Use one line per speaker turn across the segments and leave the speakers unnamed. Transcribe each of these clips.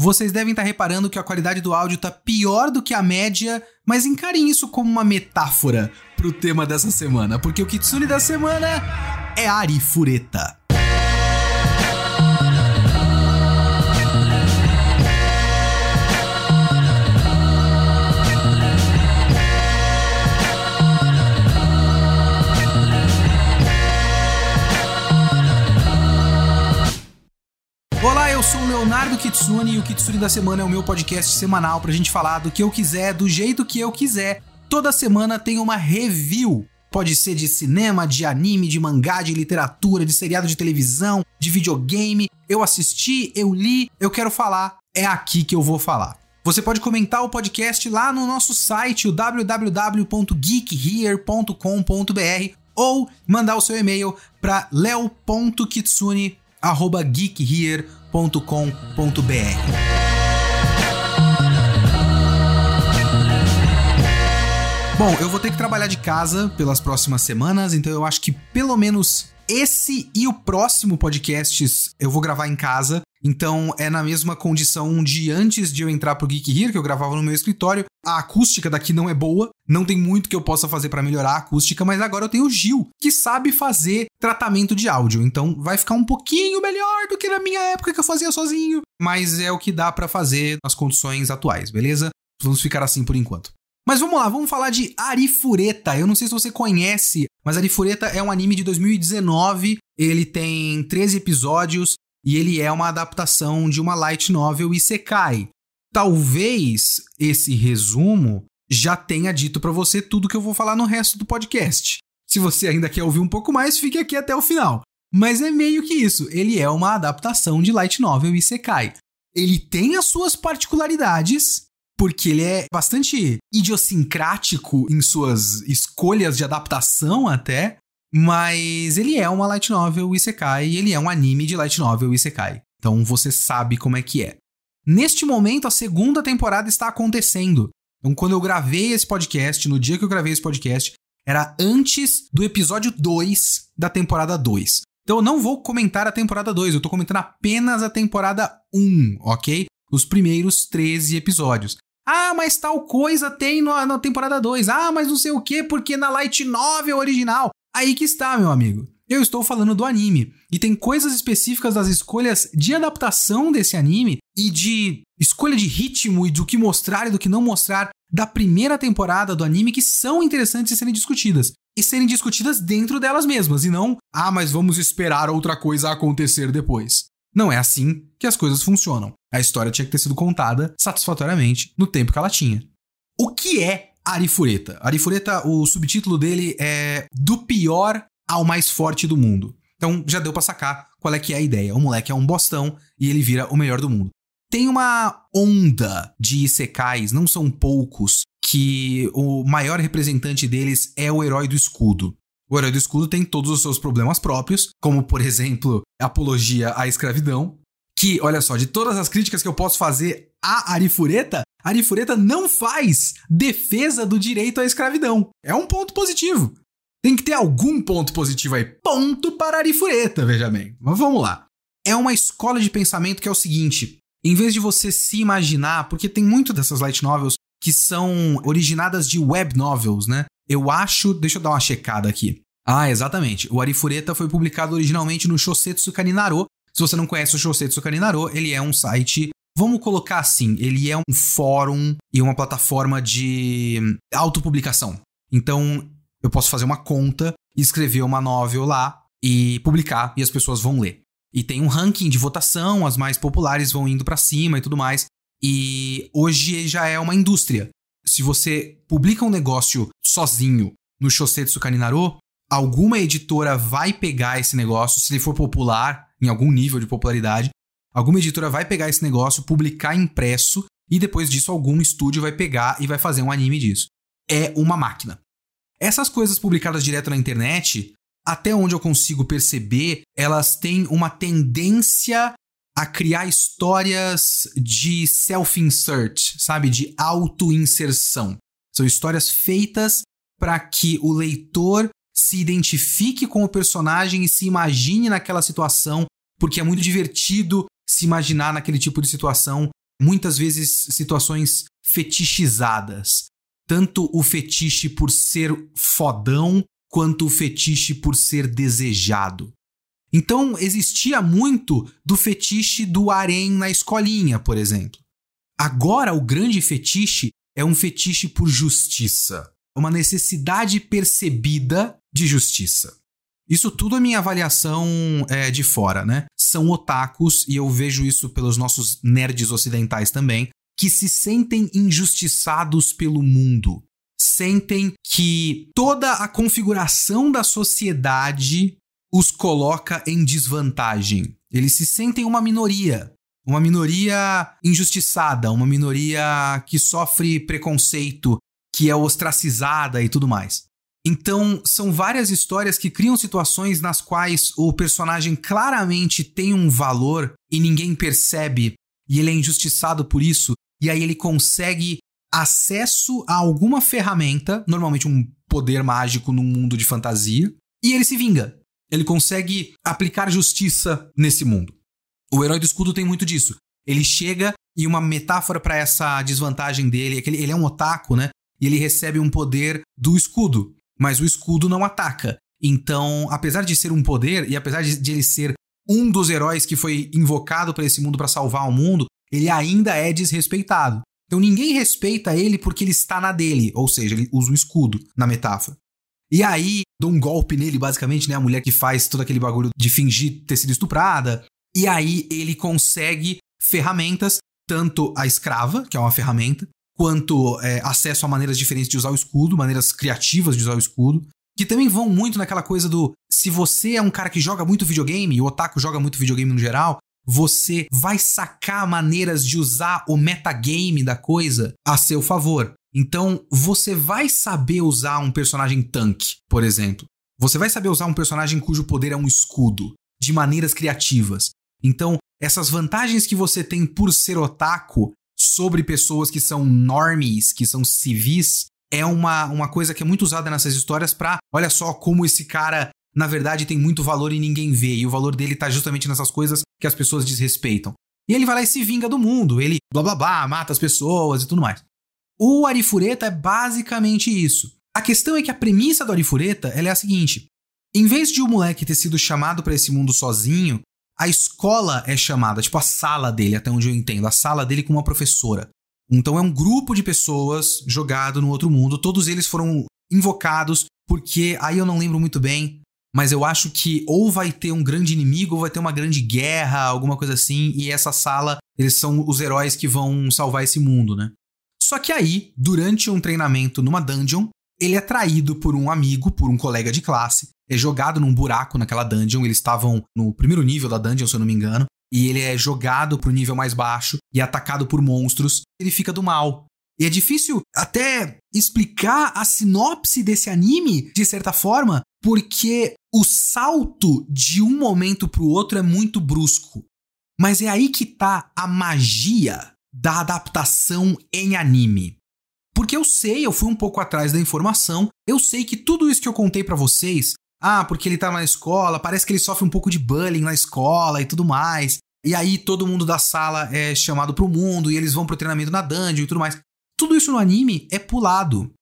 vocês devem estar reparando que a qualidade do áudio tá pior do que a média, mas encarem isso como uma metáfora pro tema dessa semana, porque o Kitsune da semana é Arifureta. Olá, eu sou o Leonardo Kitsune e o Kitsune da Semana é o meu podcast semanal pra gente falar do que eu quiser, do jeito que eu quiser. Toda semana tem uma review. Pode ser de cinema, de anime, de mangá, de literatura, de seriado de televisão, de videogame. Eu assisti, eu li, eu quero falar. É aqui que eu vou falar. Você pode comentar o podcast lá no nosso site, o www.geekhere.com.br ou mandar o seu e-mail para leo.kitsune.com geekhere.com.br. Bom, eu vou ter que trabalhar de casa pelas próximas semanas, então eu acho que pelo menos esse e o próximo podcasts eu vou gravar em casa. Então é na mesma condição de antes de eu entrar pro Geek Here, que eu gravava no meu escritório. A acústica daqui não é boa, não tem muito que eu possa fazer para melhorar a acústica, mas agora eu tenho o Gil, que sabe fazer tratamento de áudio. Então vai ficar um pouquinho melhor do que na minha época que eu fazia sozinho, mas é o que dá para fazer nas condições atuais, beleza? Vamos ficar assim por enquanto. Mas vamos lá, vamos falar de Arifureta. Eu não sei se você conhece, mas Arifureta é um anime de 2019. Ele tem 13 episódios e ele é uma adaptação de uma light novel Isekai. Talvez esse resumo já tenha dito para você tudo que eu vou falar no resto do podcast. Se você ainda quer ouvir um pouco mais, fique aqui até o final. Mas é meio que isso, ele é uma adaptação de light novel Isekai. Ele tem as suas particularidades, porque ele é bastante idiosincrático em suas escolhas de adaptação até, mas ele é uma light novel Isekai e ele é um anime de light novel Isekai. Então você sabe como é que é. Neste momento, a segunda temporada está acontecendo. Então, quando eu gravei esse podcast, no dia que eu gravei esse podcast, era antes do episódio 2 da temporada 2. Então, eu não vou comentar a temporada 2, eu estou comentando apenas a temporada 1, ok? Os primeiros 13 episódios. Ah, mas tal coisa tem na, na temporada 2. Ah, mas não sei o que, porque na Light Novel original. Aí que está, meu amigo. Eu estou falando do anime. E tem coisas específicas das escolhas de adaptação desse anime e de escolha de ritmo e do que mostrar e do que não mostrar da primeira temporada do anime que são interessantes de serem discutidas. E serem discutidas dentro delas mesmas, e não, ah, mas vamos esperar outra coisa acontecer depois. Não é assim que as coisas funcionam. A história tinha que ter sido contada satisfatoriamente no tempo que ela tinha. O que é Arifureta? Arifureta, o subtítulo dele é Do pior ao mais forte do mundo. Então já deu para sacar qual é que é a ideia. O moleque é um bostão e ele vira o melhor do mundo. Tem uma onda de isekais, não são poucos, que o maior representante deles é o herói do escudo. O herói do escudo tem todos os seus problemas próprios, como por exemplo, apologia à escravidão, que, olha só, de todas as críticas que eu posso fazer a Arifureta, Arifureta não faz defesa do direito à escravidão. É um ponto positivo. Tem que ter algum ponto positivo aí. Ponto para Arifureta, veja bem. Mas vamos lá. É uma escola de pensamento que é o seguinte: em vez de você se imaginar, porque tem muito dessas light novels que são originadas de web novels, né? Eu acho. Deixa eu dar uma checada aqui. Ah, exatamente. O Arifureta foi publicado originalmente no Shosetsu Kaninaro. Se você não conhece o Shosetsu Kaninaro, ele é um site. Vamos colocar assim: ele é um fórum e uma plataforma de autopublicação. Então, eu posso fazer uma conta, escrever uma novel lá e publicar, e as pessoas vão ler. E tem um ranking de votação, as mais populares vão indo para cima e tudo mais. E hoje já é uma indústria se você publica um negócio sozinho no Shosetsu Kaninaro, alguma editora vai pegar esse negócio, se ele for popular, em algum nível de popularidade, alguma editora vai pegar esse negócio, publicar impresso, e depois disso algum estúdio vai pegar e vai fazer um anime disso. É uma máquina. Essas coisas publicadas direto na internet, até onde eu consigo perceber, elas têm uma tendência a criar histórias de self-insert, sabe? De auto-inserção. São histórias feitas para que o leitor se identifique com o personagem e se imagine naquela situação, porque é muito divertido se imaginar naquele tipo de situação muitas vezes situações fetichizadas. Tanto o fetiche por ser fodão, quanto o fetiche por ser desejado. Então existia muito do fetiche do harém na escolinha, por exemplo. Agora o grande fetiche é um fetiche por justiça, uma necessidade percebida de justiça. Isso tudo é minha avaliação é, de fora, né? São otakus, e eu vejo isso pelos nossos nerds ocidentais também, que se sentem injustiçados pelo mundo. Sentem que toda a configuração da sociedade os coloca em desvantagem. Eles se sentem uma minoria. Uma minoria injustiçada, uma minoria que sofre preconceito, que é ostracizada e tudo mais. Então, são várias histórias que criam situações nas quais o personagem claramente tem um valor e ninguém percebe, e ele é injustiçado por isso, e aí ele consegue acesso a alguma ferramenta, normalmente um poder mágico num mundo de fantasia, e ele se vinga. Ele consegue aplicar justiça nesse mundo. O herói do escudo tem muito disso. Ele chega e uma metáfora para essa desvantagem dele é que ele, ele é um otaku, né? E ele recebe um poder do escudo, mas o escudo não ataca. Então, apesar de ser um poder e apesar de, de ele ser um dos heróis que foi invocado para esse mundo para salvar o mundo, ele ainda é desrespeitado. Então ninguém respeita ele porque ele está na dele, ou seja, ele usa o escudo na metáfora. E aí, dou um golpe nele, basicamente, né? A mulher que faz todo aquele bagulho de fingir ter sido estuprada. E aí ele consegue ferramentas, tanto a escrava, que é uma ferramenta, quanto é, acesso a maneiras diferentes de usar o escudo, maneiras criativas de usar o escudo, que também vão muito naquela coisa do se você é um cara que joga muito videogame, e o otaku joga muito videogame no geral, você vai sacar maneiras de usar o metagame da coisa a seu favor. Então, você vai saber usar um personagem tanque, por exemplo. Você vai saber usar um personagem cujo poder é um escudo, de maneiras criativas. Então, essas vantagens que você tem por ser otaku sobre pessoas que são normies, que são civis, é uma, uma coisa que é muito usada nessas histórias para, olha só como esse cara, na verdade, tem muito valor e ninguém vê. E o valor dele tá justamente nessas coisas que as pessoas desrespeitam. E ele vai lá e se vinga do mundo. Ele blá blá blá, mata as pessoas e tudo mais. O Arifureta é basicamente isso. A questão é que a premissa do Arifureta é a seguinte: em vez de o moleque ter sido chamado para esse mundo sozinho, a escola é chamada, tipo a sala dele, até onde eu entendo, a sala dele com uma professora. Então é um grupo de pessoas jogado no outro mundo, todos eles foram invocados porque aí eu não lembro muito bem, mas eu acho que ou vai ter um grande inimigo ou vai ter uma grande guerra, alguma coisa assim, e essa sala, eles são os heróis que vão salvar esse mundo, né? Só que aí, durante um treinamento numa dungeon, ele é traído por um amigo, por um colega de classe, é jogado num buraco naquela dungeon. Eles estavam no primeiro nível da dungeon, se eu não me engano. E ele é jogado pro nível mais baixo e atacado por monstros. Ele fica do mal. E é difícil até explicar a sinopse desse anime, de certa forma, porque o salto de um momento pro outro é muito brusco. Mas é aí que tá a magia da adaptação em anime. Porque eu sei, eu fui um pouco atrás da informação, eu sei que tudo isso que eu contei para vocês, ah, porque ele tá na escola, parece que ele sofre um pouco de bullying na escola e tudo mais. E aí todo mundo da sala é chamado pro mundo e eles vão pro treinamento na dungeon e tudo mais. Tudo isso no anime é pulado.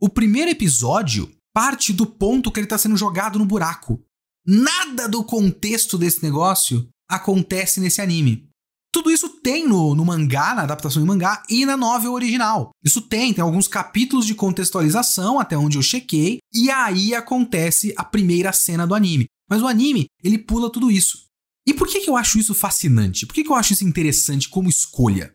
O primeiro episódio parte do ponto que ele tá sendo jogado no buraco. Nada do contexto desse negócio acontece nesse anime. Tudo isso tem no, no mangá, na adaptação em mangá e na novel original. Isso tem, tem alguns capítulos de contextualização, até onde eu chequei, e aí acontece a primeira cena do anime. Mas o anime, ele pula tudo isso. E por que, que eu acho isso fascinante? Por que, que eu acho isso interessante como escolha?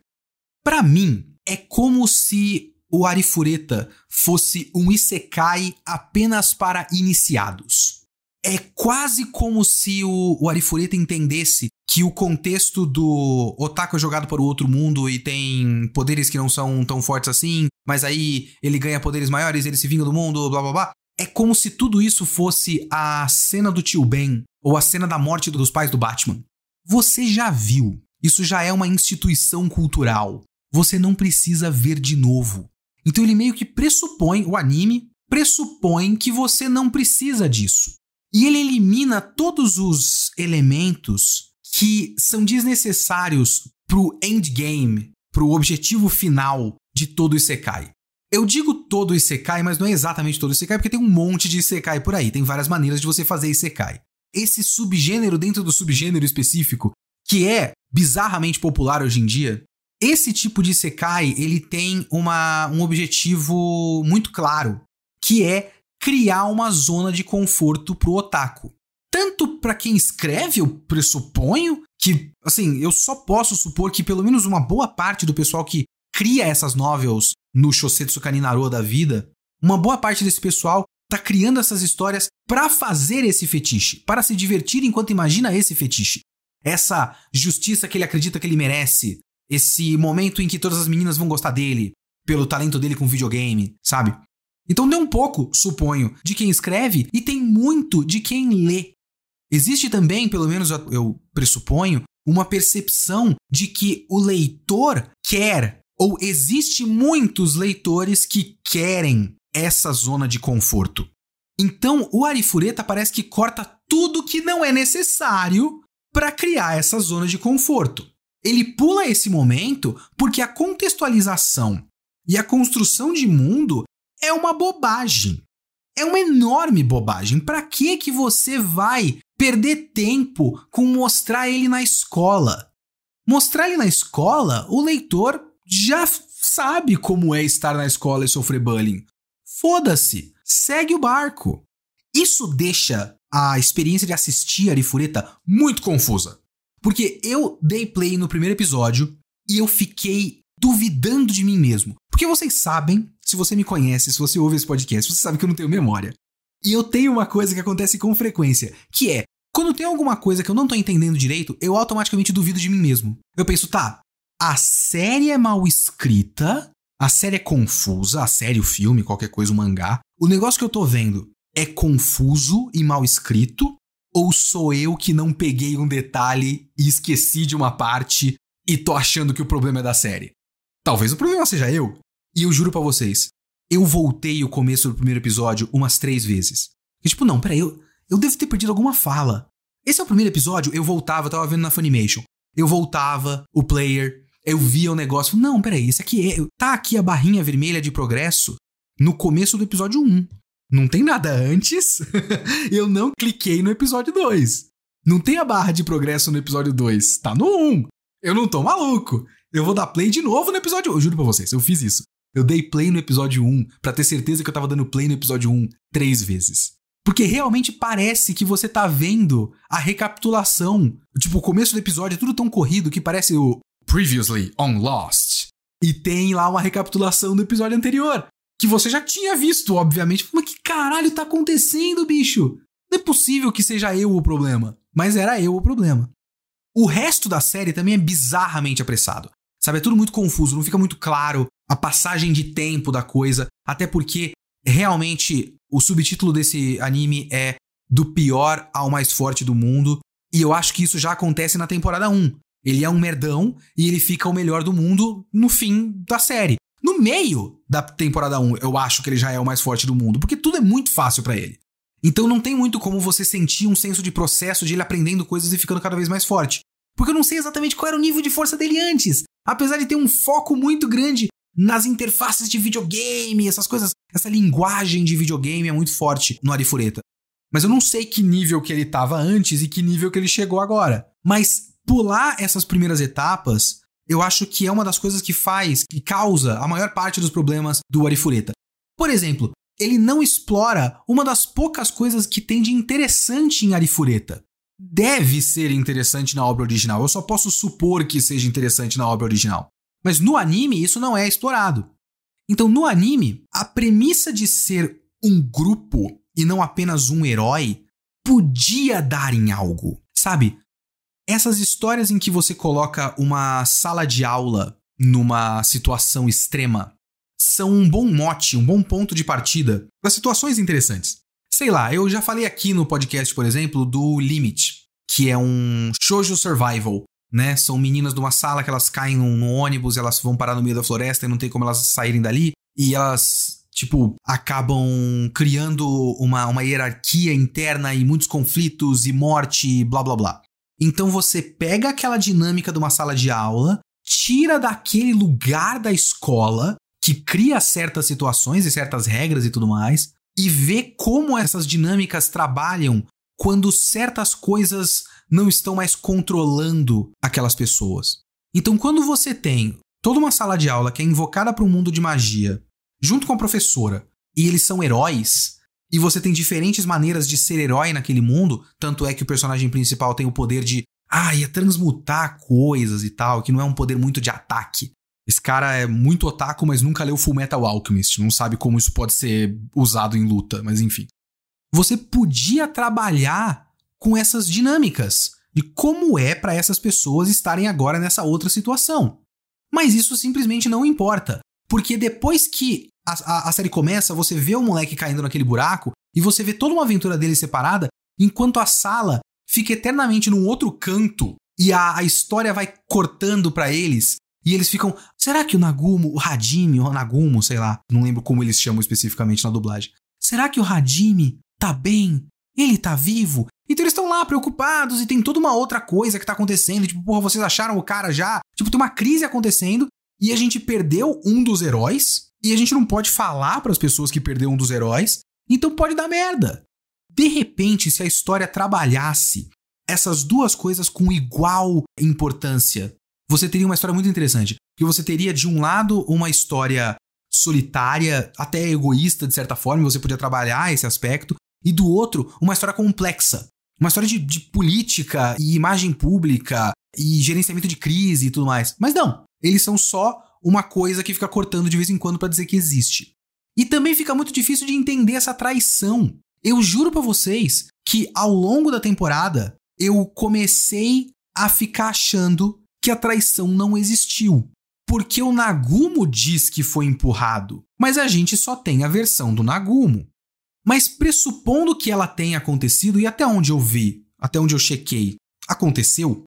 Para mim, é como se o Arifureta fosse um isekai apenas para iniciados. É quase como se o, o Arifureta entendesse que o contexto do otaku é jogado para o outro mundo e tem poderes que não são tão fortes assim, mas aí ele ganha poderes maiores, ele se vinga do mundo, blá blá blá. É como se tudo isso fosse a cena do tio Ben ou a cena da morte dos pais do Batman. Você já viu. Isso já é uma instituição cultural. Você não precisa ver de novo. Então ele meio que pressupõe, o anime pressupõe que você não precisa disso. E ele elimina todos os elementos que são desnecessários pro endgame pro objetivo final de todo Isekai. Eu digo todo Isekai, mas não é exatamente todo Isekai, porque tem um monte de Isekai por aí. Tem várias maneiras de você fazer Isekai. Esse subgênero dentro do subgênero específico, que é bizarramente popular hoje em dia, esse tipo de Isekai, ele tem uma, um objetivo muito claro, que é criar uma zona de conforto pro otaku. Tanto para quem escreve, eu pressuponho que, assim, eu só posso supor que pelo menos uma boa parte do pessoal que cria essas novels no Shosetsu Kaninaro da vida, uma boa parte desse pessoal tá criando essas histórias para fazer esse fetiche, para se divertir enquanto imagina esse fetiche. Essa justiça que ele acredita que ele merece, esse momento em que todas as meninas vão gostar dele, pelo talento dele com videogame, sabe? Então tem um pouco, suponho, de quem escreve e tem muito de quem lê. Existe também, pelo menos eu pressuponho, uma percepção de que o leitor quer ou existe muitos leitores que querem essa zona de conforto. Então, o Arifureta parece que corta tudo que não é necessário para criar essa zona de conforto. Ele pula esse momento porque a contextualização e a construção de mundo é uma bobagem. É uma enorme bobagem. Para que que você vai perder tempo com mostrar ele na escola? Mostrar ele na escola, o leitor já sabe como é estar na escola e sofrer bullying. Foda-se, segue o barco. Isso deixa a experiência de assistir Arifureta muito confusa. Porque eu dei play no primeiro episódio e eu fiquei duvidando de mim mesmo. Porque vocês sabem, se você me conhece, se você ouve esse podcast, você sabe que eu não tenho memória. E eu tenho uma coisa que acontece com frequência, que é, quando tem alguma coisa que eu não tô entendendo direito, eu automaticamente duvido de mim mesmo. Eu penso, tá, a série é mal escrita, a série é confusa, a série, o filme, qualquer coisa, o mangá. O negócio que eu tô vendo é confuso e mal escrito, ou sou eu que não peguei um detalhe e esqueci de uma parte e tô achando que o problema é da série? Talvez o problema seja eu. E eu juro para vocês, eu voltei o começo do primeiro episódio umas três vezes. E tipo, não, peraí, eu, eu devo ter perdido alguma fala. Esse é o primeiro episódio, eu voltava, eu tava vendo na Funimation. Eu voltava, o player, eu via o negócio, não, peraí, isso aqui é. Tá aqui a barrinha vermelha de progresso no começo do episódio 1. Não tem nada antes. eu não cliquei no episódio 2. Não tem a barra de progresso no episódio 2. Tá no 1. Eu não tô maluco. Eu vou dar play de novo no episódio 1. Eu juro pra vocês, eu fiz isso. Eu dei play no episódio 1 para ter certeza que eu tava dando play no episódio 1 três vezes. Porque realmente parece que você tá vendo a recapitulação. Tipo, o começo do episódio é tudo tão corrido que parece o Previously on Lost. E tem lá uma recapitulação do episódio anterior. Que você já tinha visto, obviamente. Mas que caralho tá acontecendo, bicho? Não é possível que seja eu o problema. Mas era eu o problema. O resto da série também é bizarramente apressado. Sabe, é tudo muito confuso, não fica muito claro a passagem de tempo da coisa. Até porque, realmente, o subtítulo desse anime é Do pior ao mais forte do mundo. E eu acho que isso já acontece na temporada 1. Ele é um merdão e ele fica o melhor do mundo no fim da série. No meio da temporada 1, eu acho que ele já é o mais forte do mundo, porque tudo é muito fácil para ele. Então não tem muito como você sentir um senso de processo de ele aprendendo coisas e ficando cada vez mais forte. Porque eu não sei exatamente qual era o nível de força dele antes. Apesar de ter um foco muito grande nas interfaces de videogame, essas coisas, essa linguagem de videogame é muito forte no Arifureta. Mas eu não sei que nível que ele estava antes e que nível que ele chegou agora. Mas pular essas primeiras etapas, eu acho que é uma das coisas que faz, que causa a maior parte dos problemas do Arifureta. Por exemplo, ele não explora uma das poucas coisas que tem de interessante em Arifureta. Deve ser interessante na obra original, eu só posso supor que seja interessante na obra original. Mas no anime isso não é explorado. Então no anime, a premissa de ser um grupo e não apenas um herói podia dar em algo. Sabe? Essas histórias em que você coloca uma sala de aula numa situação extrema são um bom mote, um bom ponto de partida para situações interessantes. Sei lá, eu já falei aqui no podcast, por exemplo, do Limit, que é um shoujo survival, né? São meninas de uma sala que elas caem no ônibus, elas vão parar no meio da floresta e não tem como elas saírem dali, e elas tipo, acabam criando uma, uma hierarquia interna e muitos conflitos e morte e blá blá blá. Então você pega aquela dinâmica de uma sala de aula, tira daquele lugar da escola que cria certas situações e certas regras e tudo mais e vê como essas dinâmicas trabalham quando certas coisas não estão mais controlando aquelas pessoas. Então, quando você tem toda uma sala de aula que é invocada para um mundo de magia, junto com a professora, e eles são heróis, e você tem diferentes maneiras de ser herói naquele mundo, tanto é que o personagem principal tem o poder de, ah, ia transmutar coisas e tal, que não é um poder muito de ataque. Esse cara é muito otaku, mas nunca leu Full Metal Alchemist, não sabe como isso pode ser usado em luta, mas enfim você podia trabalhar com essas dinâmicas de como é para essas pessoas estarem agora nessa outra situação. Mas isso simplesmente não importa, porque depois que a, a, a série começa, você vê o moleque caindo naquele buraco e você vê toda uma aventura dele separada, enquanto a sala fica eternamente num outro canto e a, a história vai cortando para eles e eles ficam, será que o Nagumo, o Hadimi, o Nagumo, sei lá, não lembro como eles chamam especificamente na dublagem. Será que o Hadimi tá bem, ele tá vivo. Então eles estão lá preocupados e tem toda uma outra coisa que tá acontecendo. Tipo, porra, vocês acharam o cara já? Tipo, tem uma crise acontecendo e a gente perdeu um dos heróis e a gente não pode falar para as pessoas que perdeu um dos heróis. Então pode dar merda. De repente, se a história trabalhasse essas duas coisas com igual importância, você teria uma história muito interessante. Porque você teria, de um lado, uma história solitária, até egoísta, de certa forma, você podia trabalhar esse aspecto e do outro, uma história complexa. Uma história de, de política e imagem pública e gerenciamento de crise e tudo mais. Mas não, eles são só uma coisa que fica cortando de vez em quando para dizer que existe. E também fica muito difícil de entender essa traição. Eu juro para vocês que ao longo da temporada eu comecei a ficar achando que a traição não existiu. Porque o Nagumo diz que foi empurrado, mas a gente só tem a versão do Nagumo. Mas pressupondo que ela tenha acontecido, e até onde eu vi, até onde eu chequei, aconteceu,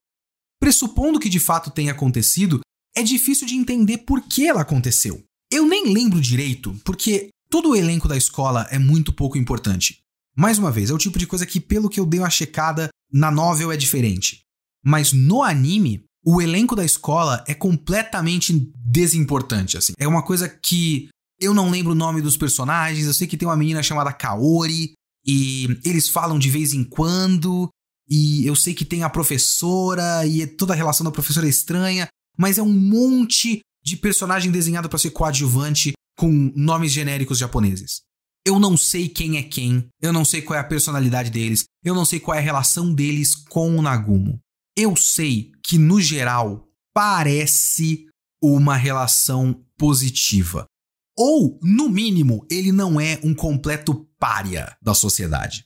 pressupondo que de fato tenha acontecido, é difícil de entender por que ela aconteceu. Eu nem lembro direito, porque todo o elenco da escola é muito pouco importante. Mais uma vez, é o tipo de coisa que, pelo que eu dei uma checada, na novel é diferente. Mas no anime, o elenco da escola é completamente desimportante, assim. É uma coisa que eu não lembro o nome dos personagens, eu sei que tem uma menina chamada Kaori, e eles falam de vez em quando, e eu sei que tem a professora, e toda a relação da professora é estranha, mas é um monte de personagem desenhado para ser coadjuvante com nomes genéricos japoneses. Eu não sei quem é quem, eu não sei qual é a personalidade deles, eu não sei qual é a relação deles com o Nagumo. Eu sei que, no geral, parece uma relação positiva. Ou, no mínimo, ele não é um completo pária da sociedade.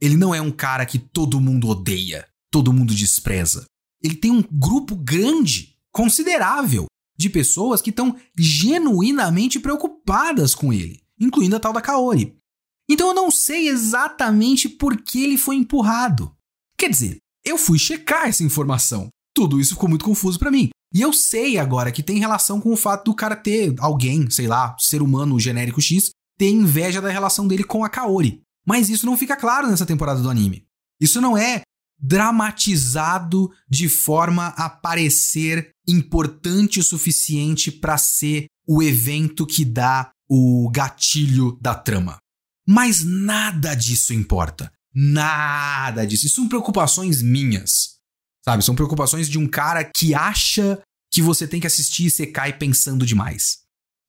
Ele não é um cara que todo mundo odeia, todo mundo despreza. Ele tem um grupo grande, considerável, de pessoas que estão genuinamente preocupadas com ele, incluindo a tal da Kaori. Então eu não sei exatamente por que ele foi empurrado. Quer dizer, eu fui checar essa informação. Tudo isso ficou muito confuso para mim. E eu sei agora que tem relação com o fato do cara ter alguém, sei lá, ser humano genérico X, ter inveja da relação dele com a Kaori. Mas isso não fica claro nessa temporada do anime. Isso não é dramatizado de forma a parecer importante o suficiente para ser o evento que dá o gatilho da trama. Mas nada disso importa. Nada disso. Isso são preocupações minhas. Sabe? São preocupações de um cara que acha que você tem que assistir Isekai pensando demais.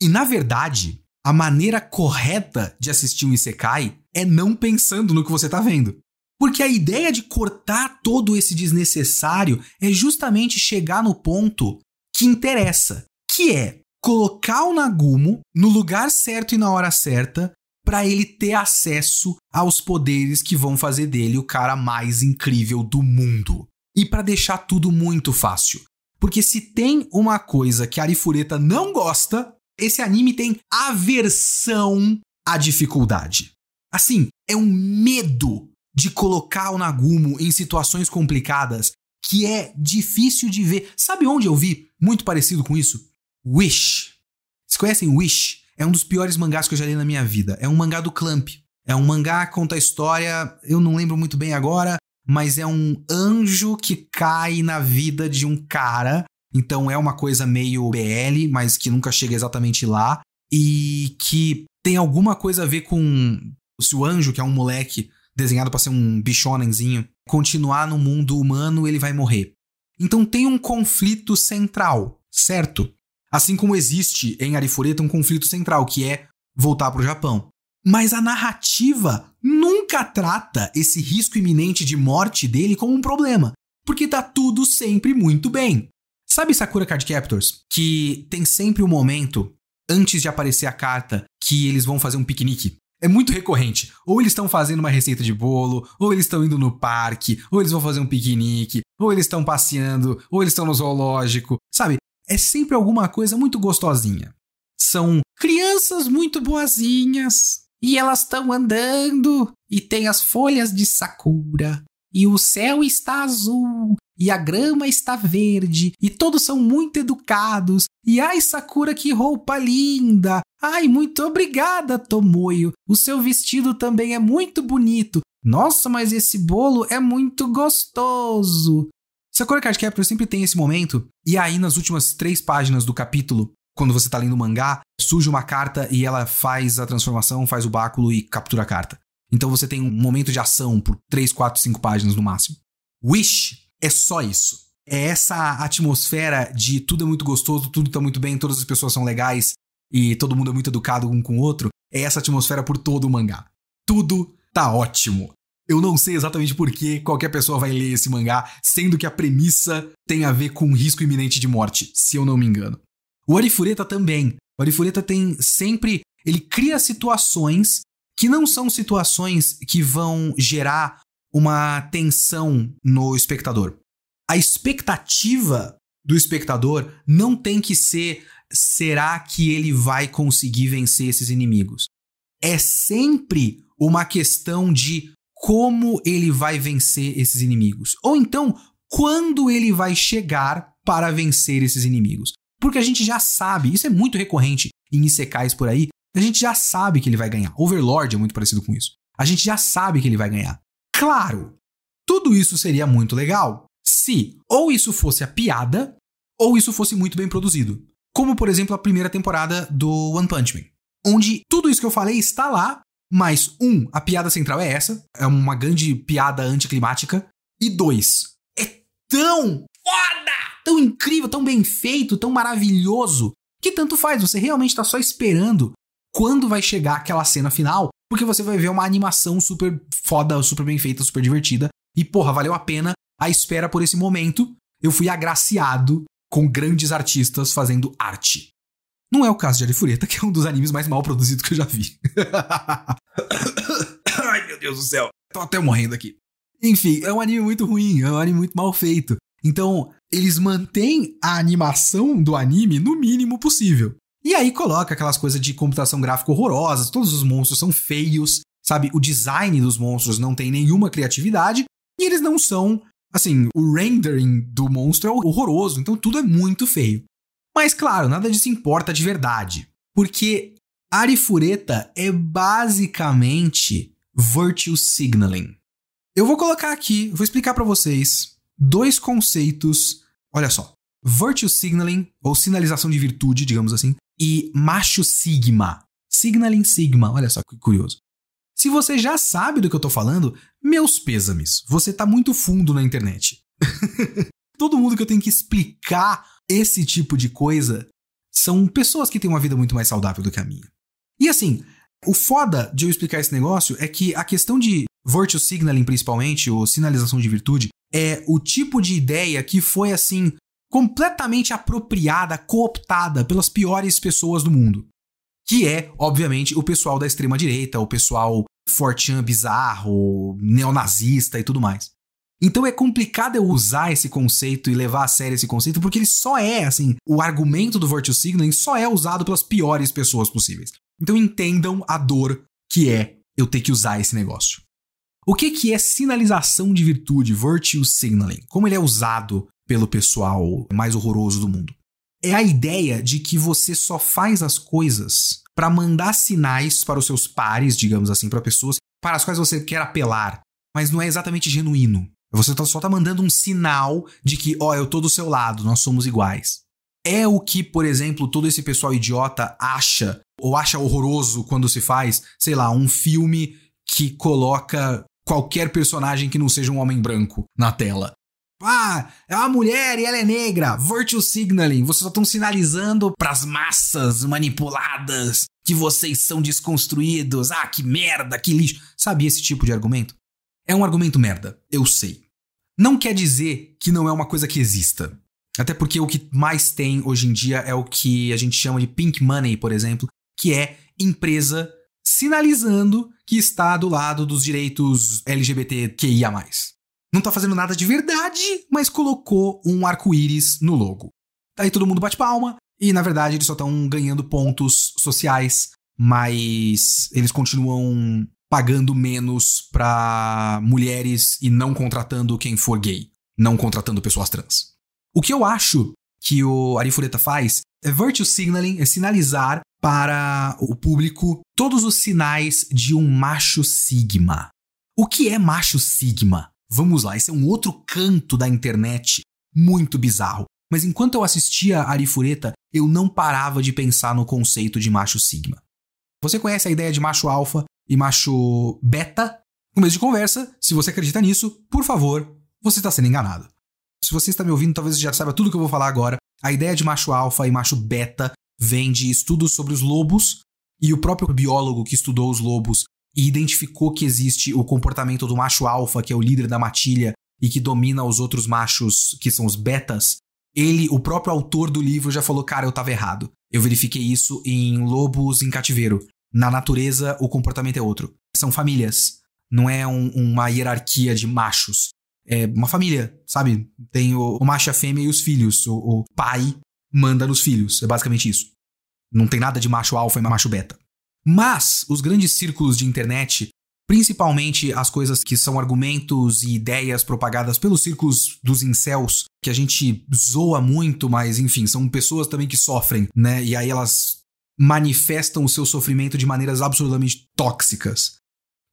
E na verdade, a maneira correta de assistir um Isekai é não pensando no que você tá vendo. Porque a ideia de cortar todo esse desnecessário é justamente chegar no ponto que interessa, que é colocar o Nagumo no lugar certo e na hora certa para ele ter acesso aos poderes que vão fazer dele o cara mais incrível do mundo e para deixar tudo muito fácil. Porque se tem uma coisa que a Arifureta não gosta, esse anime tem aversão à dificuldade. Assim, é um medo de colocar o Nagumo em situações complicadas que é difícil de ver. Sabe onde eu vi muito parecido com isso? Wish. Vocês conhecem Wish? É um dos piores mangás que eu já li na minha vida. É um mangá do Clamp. É um mangá que conta a história, eu não lembro muito bem agora, mas é um anjo que cai na vida de um cara Então é uma coisa meio BL, mas que nunca chega exatamente lá. E que tem alguma coisa a ver com. Se o anjo, que é um moleque desenhado para ser um bichonenzinho, continuar no mundo humano, ele vai morrer. Então tem um conflito central, certo? Assim como existe em Arifureta um conflito central, que é voltar para o Japão. Mas a narrativa nunca trata esse risco iminente de morte dele como um problema, porque tá tudo sempre muito bem. Sabe Sakura Card Captors? Que tem sempre um momento, antes de aparecer a carta, que eles vão fazer um piquenique. É muito recorrente. Ou eles estão fazendo uma receita de bolo, ou eles estão indo no parque, ou eles vão fazer um piquenique, ou eles estão passeando, ou eles estão no zoológico. Sabe? É sempre alguma coisa muito gostosinha. São crianças muito boazinhas, e elas estão andando e tem as folhas de sakura e o céu está azul e a grama está verde e todos são muito educados. E ai, Sakura, que roupa linda! Ai, muito obrigada, Tomoyo. O seu vestido também é muito bonito. Nossa, mas esse bolo é muito gostoso. Sakura Card Captor sempre tem esse momento, e aí nas últimas três páginas do capítulo, quando você tá lendo o mangá, surge uma carta e ela faz a transformação, faz o báculo e captura a carta. Então você tem um momento de ação por 3, 4, 5 páginas no máximo. Wish é só isso. É essa atmosfera de tudo é muito gostoso, tudo tá muito bem, todas as pessoas são legais e todo mundo é muito educado um com o outro. É essa atmosfera por todo o mangá. Tudo tá ótimo. Eu não sei exatamente por que qualquer pessoa vai ler esse mangá, sendo que a premissa tem a ver com risco iminente de morte, se eu não me engano. O Arifureta também. O Arifureta tem sempre. Ele cria situações que não são situações que vão gerar uma tensão no espectador. A expectativa do espectador não tem que ser será que ele vai conseguir vencer esses inimigos? É sempre uma questão de como ele vai vencer esses inimigos. Ou então, quando ele vai chegar para vencer esses inimigos. Porque a gente já sabe, isso é muito recorrente em Isekais por aí, a gente já sabe que ele vai ganhar. Overlord é muito parecido com isso. A gente já sabe que ele vai ganhar. Claro, tudo isso seria muito legal se ou isso fosse a piada ou isso fosse muito bem produzido. Como, por exemplo, a primeira temporada do One Punch Man. Onde tudo isso que eu falei está lá, mas, um, a piada central é essa, é uma grande piada anticlimática. E dois, é tão foda! tão incrível, tão bem feito, tão maravilhoso, que tanto faz, você realmente está só esperando quando vai chegar aquela cena final, porque você vai ver uma animação super foda, super bem feita, super divertida, e porra, valeu a pena a espera por esse momento. Eu fui agraciado com grandes artistas fazendo arte. Não é o caso de Arifureta, que é um dos animes mais mal produzidos que eu já vi. Ai, meu Deus do céu. Tô até morrendo aqui. Enfim, é um anime muito ruim, é um anime muito mal feito. Então, eles mantêm a animação do anime no mínimo possível. E aí coloca aquelas coisas de computação gráfica horrorosas, todos os monstros são feios, sabe? O design dos monstros não tem nenhuma criatividade e eles não são, assim, o rendering do monstro é horroroso, então tudo é muito feio. Mas claro, nada disso importa de verdade, porque Arifureta é basicamente virtue signaling. Eu vou colocar aqui, vou explicar para vocês dois conceitos Olha só. Virtue signaling, ou sinalização de virtude, digamos assim, e macho sigma. Signaling sigma, olha só que curioso. Se você já sabe do que eu tô falando, meus pêsames, você tá muito fundo na internet. Todo mundo que eu tenho que explicar esse tipo de coisa são pessoas que têm uma vida muito mais saudável do que a minha. E assim, o foda de eu explicar esse negócio é que a questão de virtue signaling, principalmente, ou sinalização de virtude, é o tipo de ideia que foi assim completamente apropriada, cooptada pelas piores pessoas do mundo. Que é, obviamente, o pessoal da extrema direita, o pessoal fortran bizarro, neonazista e tudo mais. Então é complicado eu usar esse conceito e levar a sério esse conceito, porque ele só é, assim, o argumento do virtue signaling só é usado pelas piores pessoas possíveis. Então entendam a dor que é eu ter que usar esse negócio. O que, que é sinalização de virtude, virtue signaling? Como ele é usado pelo pessoal mais horroroso do mundo? É a ideia de que você só faz as coisas para mandar sinais para os seus pares, digamos assim, para pessoas para as quais você quer apelar, mas não é exatamente genuíno. Você tá, só tá mandando um sinal de que, ó, eu tô do seu lado, nós somos iguais. É o que, por exemplo, todo esse pessoal idiota acha, ou acha horroroso quando se faz, sei lá, um filme que coloca qualquer personagem que não seja um homem branco na tela. Ah, é uma mulher e ela é negra. Virtue signaling. Vocês só estão sinalizando pras massas manipuladas que vocês são desconstruídos. Ah, que merda, que lixo. Sabe esse tipo de argumento? É um argumento merda, eu sei. Não quer dizer que não é uma coisa que exista. Até porque o que mais tem hoje em dia é o que a gente chama de pink money, por exemplo, que é empresa sinalizando que está do lado dos direitos LGBTQIA. Não tá fazendo nada de verdade, mas colocou um arco-íris no logo. Aí todo mundo bate palma, e na verdade eles só estão ganhando pontos sociais, mas eles continuam pagando menos para mulheres e não contratando quem for gay, não contratando pessoas trans. O que eu acho que o Arifureta faz é virtue signaling, é sinalizar para o público todos os sinais de um macho sigma. O que é macho sigma? Vamos lá, esse é um outro canto da internet muito bizarro. Mas enquanto eu assistia Arifureta, eu não parava de pensar no conceito de macho sigma. Você conhece a ideia de macho alfa e macho beta? No mês de conversa, se você acredita nisso, por favor, você está sendo enganado. Se você está me ouvindo, talvez já saiba tudo que eu vou falar agora. A ideia de macho alfa e macho beta vem de estudos sobre os lobos, e o próprio biólogo que estudou os lobos e identificou que existe o comportamento do macho alfa, que é o líder da matilha e que domina os outros machos, que são os betas, ele, o próprio autor do livro, já falou: cara, eu tava errado. Eu verifiquei isso em lobos em cativeiro. Na natureza, o comportamento é outro. São famílias. Não é um, uma hierarquia de machos. É uma família, sabe? Tem o, o macho, a fêmea e os filhos. O, o pai manda nos filhos. É basicamente isso. Não tem nada de macho alfa e macho beta. Mas os grandes círculos de internet, principalmente as coisas que são argumentos e ideias propagadas pelos círculos dos incels, que a gente zoa muito, mas enfim, são pessoas também que sofrem, né? E aí elas manifestam o seu sofrimento de maneiras absolutamente tóxicas,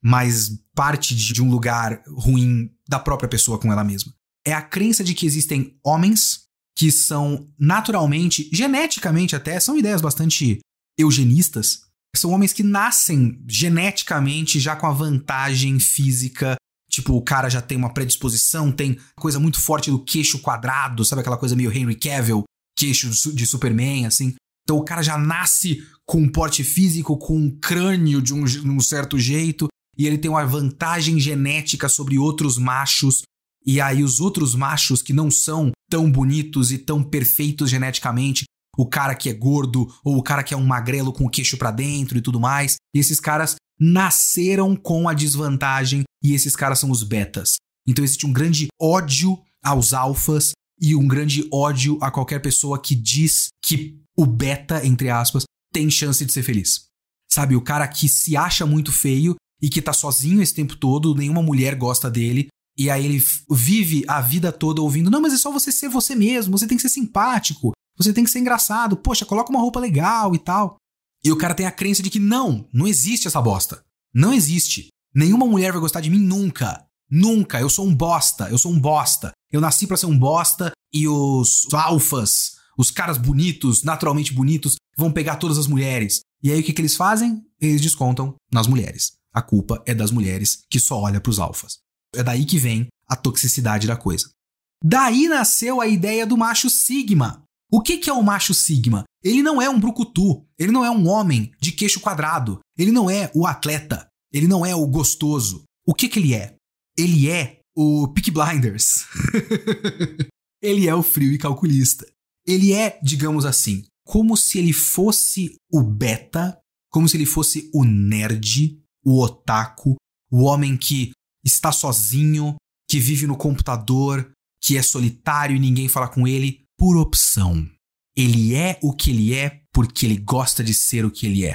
mas parte de um lugar ruim da própria pessoa com ela mesma. É a crença de que existem homens que são naturalmente, geneticamente até, são ideias bastante eugenistas, são homens que nascem geneticamente já com a vantagem física. Tipo, o cara já tem uma predisposição, tem coisa muito forte do queixo quadrado, sabe aquela coisa meio Henry Cavill, queixo de Superman, assim. Então o cara já nasce com um porte físico, com um crânio de um, um certo jeito, e ele tem uma vantagem genética sobre outros machos. E aí os outros machos que não são tão bonitos e tão perfeitos geneticamente o cara que é gordo ou o cara que é um magrelo com o queixo para dentro e tudo mais. E esses caras nasceram com a desvantagem e esses caras são os betas. Então existe um grande ódio aos alfas e um grande ódio a qualquer pessoa que diz que o beta, entre aspas, tem chance de ser feliz. Sabe, o cara que se acha muito feio e que tá sozinho esse tempo todo, nenhuma mulher gosta dele, e aí ele vive a vida toda ouvindo: não, mas é só você ser você mesmo, você tem que ser simpático, você tem que ser engraçado. Poxa, coloca uma roupa legal e tal. E o cara tem a crença de que não, não existe essa bosta. Não existe. Nenhuma mulher vai gostar de mim nunca. Nunca. Eu sou um bosta. Eu sou um bosta. Eu nasci para ser um bosta e os alfas, os caras bonitos, naturalmente bonitos, vão pegar todas as mulheres. E aí o que, que eles fazem? Eles descontam nas mulheres. A culpa é das mulheres que só olha para os alfas. É daí que vem a toxicidade da coisa. Daí nasceu a ideia do macho sigma, o que, que é o macho sigma? Ele não é um brucutu, ele não é um homem de queixo quadrado, ele não é o atleta, ele não é o gostoso. O que, que ele é? Ele é o Peak Blinders. ele é o frio e calculista. Ele é, digamos assim, como se ele fosse o beta, como se ele fosse o nerd, o otaku, o homem que está sozinho, que vive no computador, que é solitário e ninguém fala com ele, por opção. Ele é o que ele é porque ele gosta de ser o que ele é.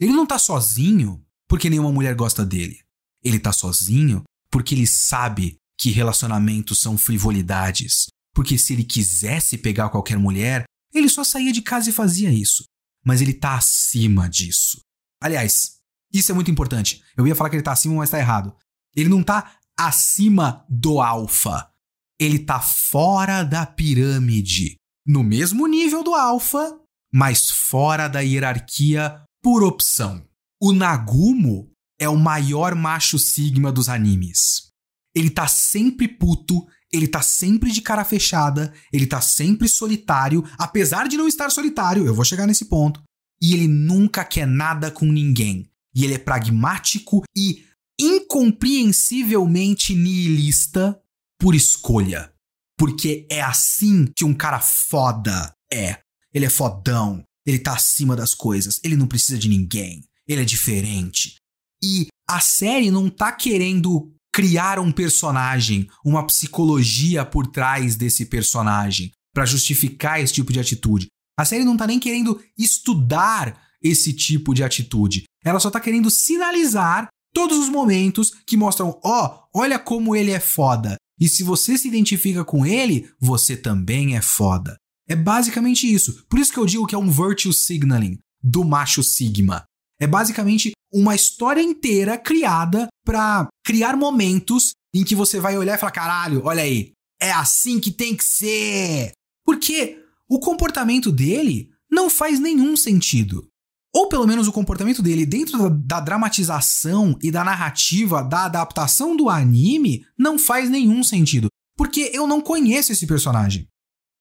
Ele não tá sozinho porque nenhuma mulher gosta dele. Ele tá sozinho porque ele sabe que relacionamentos são frivolidades. Porque se ele quisesse pegar qualquer mulher, ele só saía de casa e fazia isso. Mas ele tá acima disso. Aliás, isso é muito importante. Eu ia falar que ele tá acima, mas tá errado. Ele não tá acima do alfa. Ele tá fora da pirâmide, no mesmo nível do alfa, mas fora da hierarquia por opção. O Nagumo é o maior macho sigma dos animes. Ele tá sempre puto, ele tá sempre de cara fechada, ele tá sempre solitário, apesar de não estar solitário, eu vou chegar nesse ponto. E ele nunca quer nada com ninguém. E ele é pragmático e incompreensivelmente nihilista por escolha. Porque é assim que um cara foda é. Ele é fodão, ele tá acima das coisas, ele não precisa de ninguém, ele é diferente. E a série não tá querendo criar um personagem, uma psicologia por trás desse personagem para justificar esse tipo de atitude. A série não tá nem querendo estudar esse tipo de atitude. Ela só tá querendo sinalizar todos os momentos que mostram, ó, oh, olha como ele é foda. E se você se identifica com ele, você também é foda. É basicamente isso. Por isso que eu digo que é um virtue signaling do macho sigma. É basicamente uma história inteira criada para criar momentos em que você vai olhar e falar: caralho, olha aí, é assim que tem que ser. Porque o comportamento dele não faz nenhum sentido. Ou pelo menos o comportamento dele dentro da, da, dramatização e da narrativa da adaptação do anime não faz nenhum sentido. Porque eu não conheço esse personagem.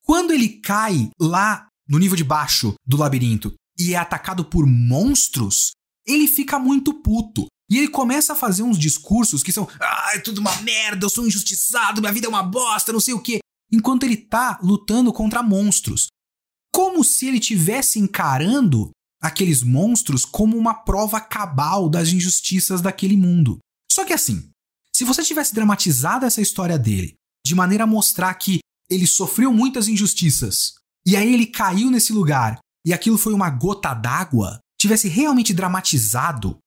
Quando ele cai lá no nível de baixo do labirinto e é atacado por monstros, ele fica muito puto. E ele começa a fazer uns discursos que são: ah, é tudo uma merda, eu sou injustiçado, minha vida é uma bosta, não sei o quê. Enquanto ele tá lutando contra monstros. Como se ele tivesse encarando aqueles monstros como uma prova cabal das injustiças daquele mundo. Só que assim, se você tivesse dramatizado essa história dele de maneira a mostrar que ele sofreu muitas injustiças e aí ele caiu nesse lugar e aquilo foi uma gota d'água, tivesse realmente dramatizado,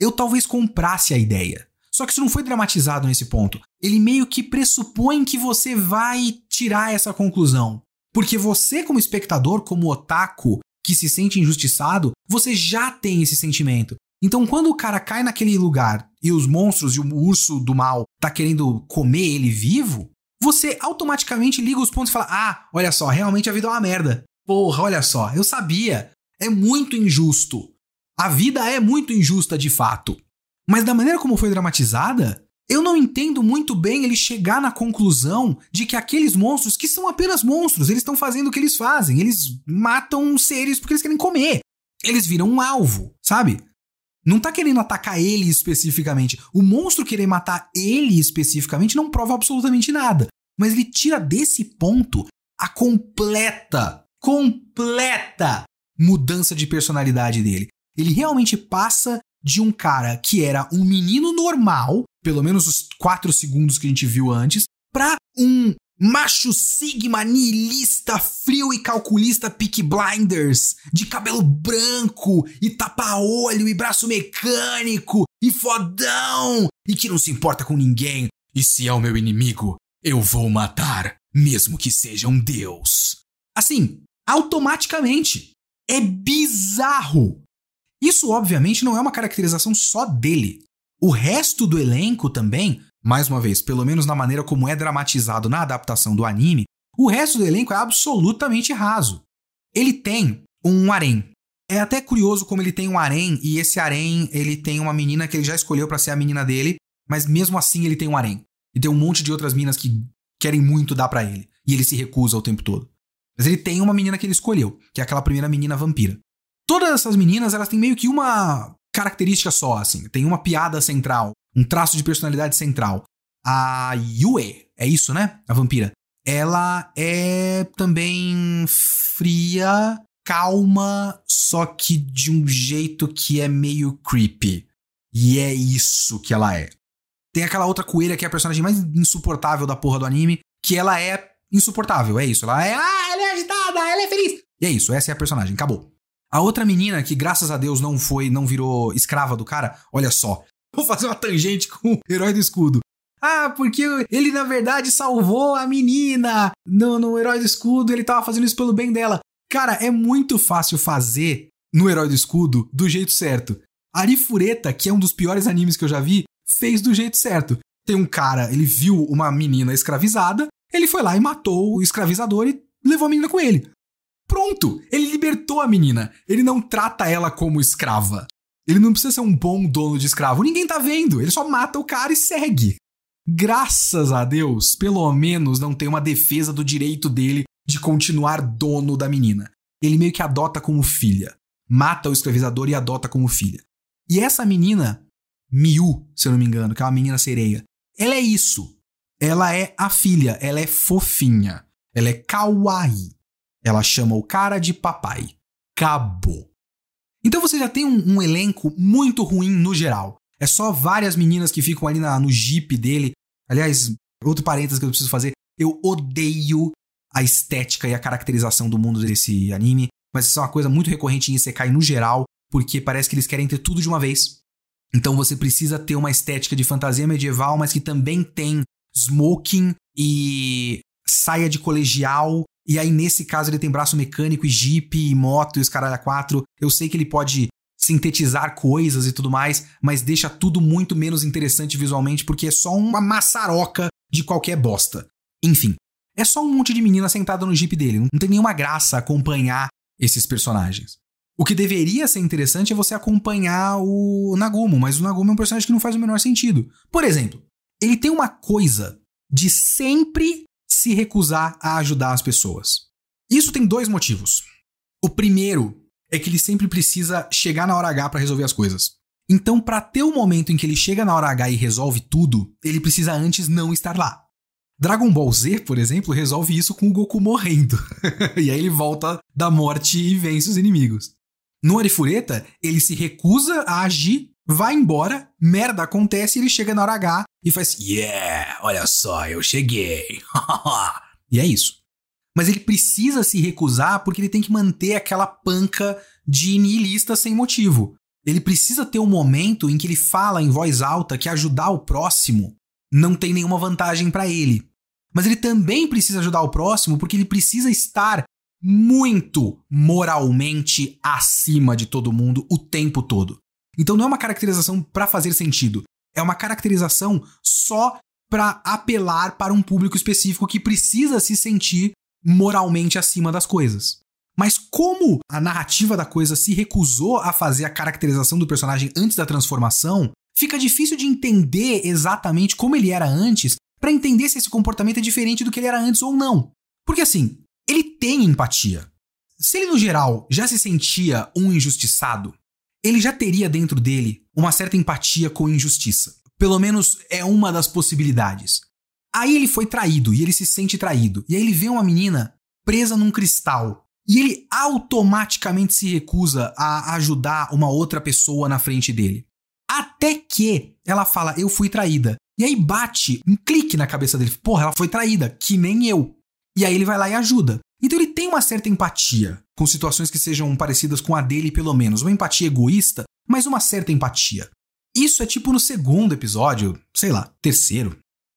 eu talvez comprasse a ideia. Só que isso não foi dramatizado nesse ponto. Ele meio que pressupõe que você vai tirar essa conclusão. Porque você, como espectador, como otaku, que se sente injustiçado, você já tem esse sentimento. Então, quando o cara cai naquele lugar e os monstros e o urso do mal tá querendo comer ele vivo, você automaticamente liga os pontos e fala: Ah, olha só, realmente a vida é uma merda. Porra, olha só, eu sabia. É muito injusto. A vida é muito injusta de fato. Mas da maneira como foi dramatizada, eu não entendo muito bem ele chegar na conclusão de que aqueles monstros, que são apenas monstros, eles estão fazendo o que eles fazem. Eles matam seres porque eles querem comer. Eles viram um alvo, sabe? Não tá querendo atacar ele especificamente. O monstro querer matar ele especificamente não prova absolutamente nada. Mas ele tira desse ponto a completa, completa mudança de personalidade dele. Ele realmente passa de um cara que era um menino normal, pelo menos os quatro segundos que a gente viu antes, pra um macho sigma nihilista, frio e calculista Peak Blinders, de cabelo branco e tapa-olho e braço mecânico e fodão e que não se importa com ninguém. E se é o meu inimigo, eu vou matar, mesmo que seja um deus. Assim, automaticamente. É bizarro. Isso, obviamente, não é uma caracterização só dele. O resto do elenco também mais uma vez, pelo menos na maneira como é dramatizado na adaptação do anime, o resto do elenco é absolutamente raso. Ele tem um harém. É até curioso como ele tem um harém e esse harém, ele tem uma menina que ele já escolheu para ser a menina dele, mas mesmo assim ele tem um harém. E tem um monte de outras minas que querem muito dar para ele, e ele se recusa o tempo todo. Mas ele tem uma menina que ele escolheu, que é aquela primeira menina vampira. Todas essas meninas, elas têm meio que uma característica só, assim. Tem uma piada central, um traço de personalidade central. A Yue, é isso, né? A vampira. Ela é também fria, calma, só que de um jeito que é meio creepy. E é isso que ela é. Tem aquela outra coelha que é a personagem mais insuportável da porra do anime, que ela é insuportável, é isso. Ela é, ah, ela é agitada, ela é feliz. E é isso, essa é a personagem, acabou. A outra menina que graças a Deus não foi, não virou escrava do cara, olha só, Vou fazer uma tangente com o herói do escudo. Ah, porque ele na verdade salvou a menina no, no Herói do Escudo, ele tava fazendo isso pelo bem dela. Cara, é muito fácil fazer no Herói do Escudo do jeito certo. Arifureta, que é um dos piores animes que eu já vi, fez do jeito certo. tem um cara, ele viu uma menina escravizada, ele foi lá e matou o escravizador e levou a menina com ele. Pronto! Ele libertou a menina. Ele não trata ela como escrava. Ele não precisa ser um bom dono de escravo. Ninguém tá vendo. Ele só mata o cara e segue. Graças a Deus, pelo menos não tem uma defesa do direito dele de continuar dono da menina. Ele meio que adota como filha. Mata o escravizador e adota como filha. E essa menina, Miu, se eu não me engano, que é uma menina sereia, ela é isso. Ela é a filha, ela é fofinha. Ela é kawaii. Ela chama o cara de papai. Acabou. Então você já tem um, um, elenco muito ruim no geral. É só várias meninas que ficam ali na, no jeep dele. Aliás, outro parênteses que eu preciso fazer. Eu odeio a estética e a caracterização do mundo desse anime. Mas isso é uma coisa muito recorrente em Isekai no geral, porque parece que eles querem ter tudo de uma vez. Então você precisa ter uma estética de fantasia medieval, mas que também tem smoking e saia de colegial e aí, nesse caso, ele tem braço mecânico e jeep e moto e os caralho quatro. Eu sei que ele pode sintetizar coisas e tudo mais, mas deixa tudo muito menos interessante visualmente porque é só uma maçaroca de qualquer bosta. Enfim, é só um monte de menina sentada no jeep dele. Não tem nenhuma graça acompanhar esses personagens. O que deveria ser interessante é você acompanhar o Nagumo, mas o Nagumo é um personagem que não faz o menor sentido. Por exemplo, ele tem uma coisa de sempre se recusar a ajudar as pessoas. Isso tem dois motivos. O primeiro é que ele sempre precisa chegar na hora H para resolver as coisas. Então, para ter o momento em que ele chega na hora H e resolve tudo, ele precisa antes não estar lá. Dragon Ball Z, por exemplo, resolve isso com o Goku morrendo. e aí ele volta da morte e vence os inimigos. No Arifureta, ele se recusa a agir, vai embora, merda acontece e ele chega na hora H e faz Yeah, olha só, eu cheguei. e é isso. Mas ele precisa se recusar porque ele tem que manter aquela panca de nihilista sem motivo. Ele precisa ter um momento em que ele fala em voz alta que ajudar o próximo não tem nenhuma vantagem para ele. Mas ele também precisa ajudar o próximo porque ele precisa estar muito moralmente acima de todo mundo o tempo todo. Então não é uma caracterização para fazer sentido. É uma caracterização só para apelar para um público específico que precisa se sentir moralmente acima das coisas. Mas como a narrativa da coisa se recusou a fazer a caracterização do personagem antes da transformação, fica difícil de entender exatamente como ele era antes para entender se esse comportamento é diferente do que ele era antes ou não. Porque assim, ele tem empatia. Se ele no geral já se sentia um injustiçado, ele já teria dentro dele uma certa empatia com injustiça. Pelo menos é uma das possibilidades. Aí ele foi traído e ele se sente traído. E aí ele vê uma menina presa num cristal. E ele automaticamente se recusa a ajudar uma outra pessoa na frente dele. Até que ela fala: Eu fui traída. E aí bate um clique na cabeça dele: Porra, ela foi traída, que nem eu. E aí ele vai lá e ajuda. Então ele tem uma certa empatia com situações que sejam parecidas com a dele, pelo menos. Uma empatia egoísta, mas uma certa empatia. Isso é tipo no segundo episódio, sei lá, terceiro.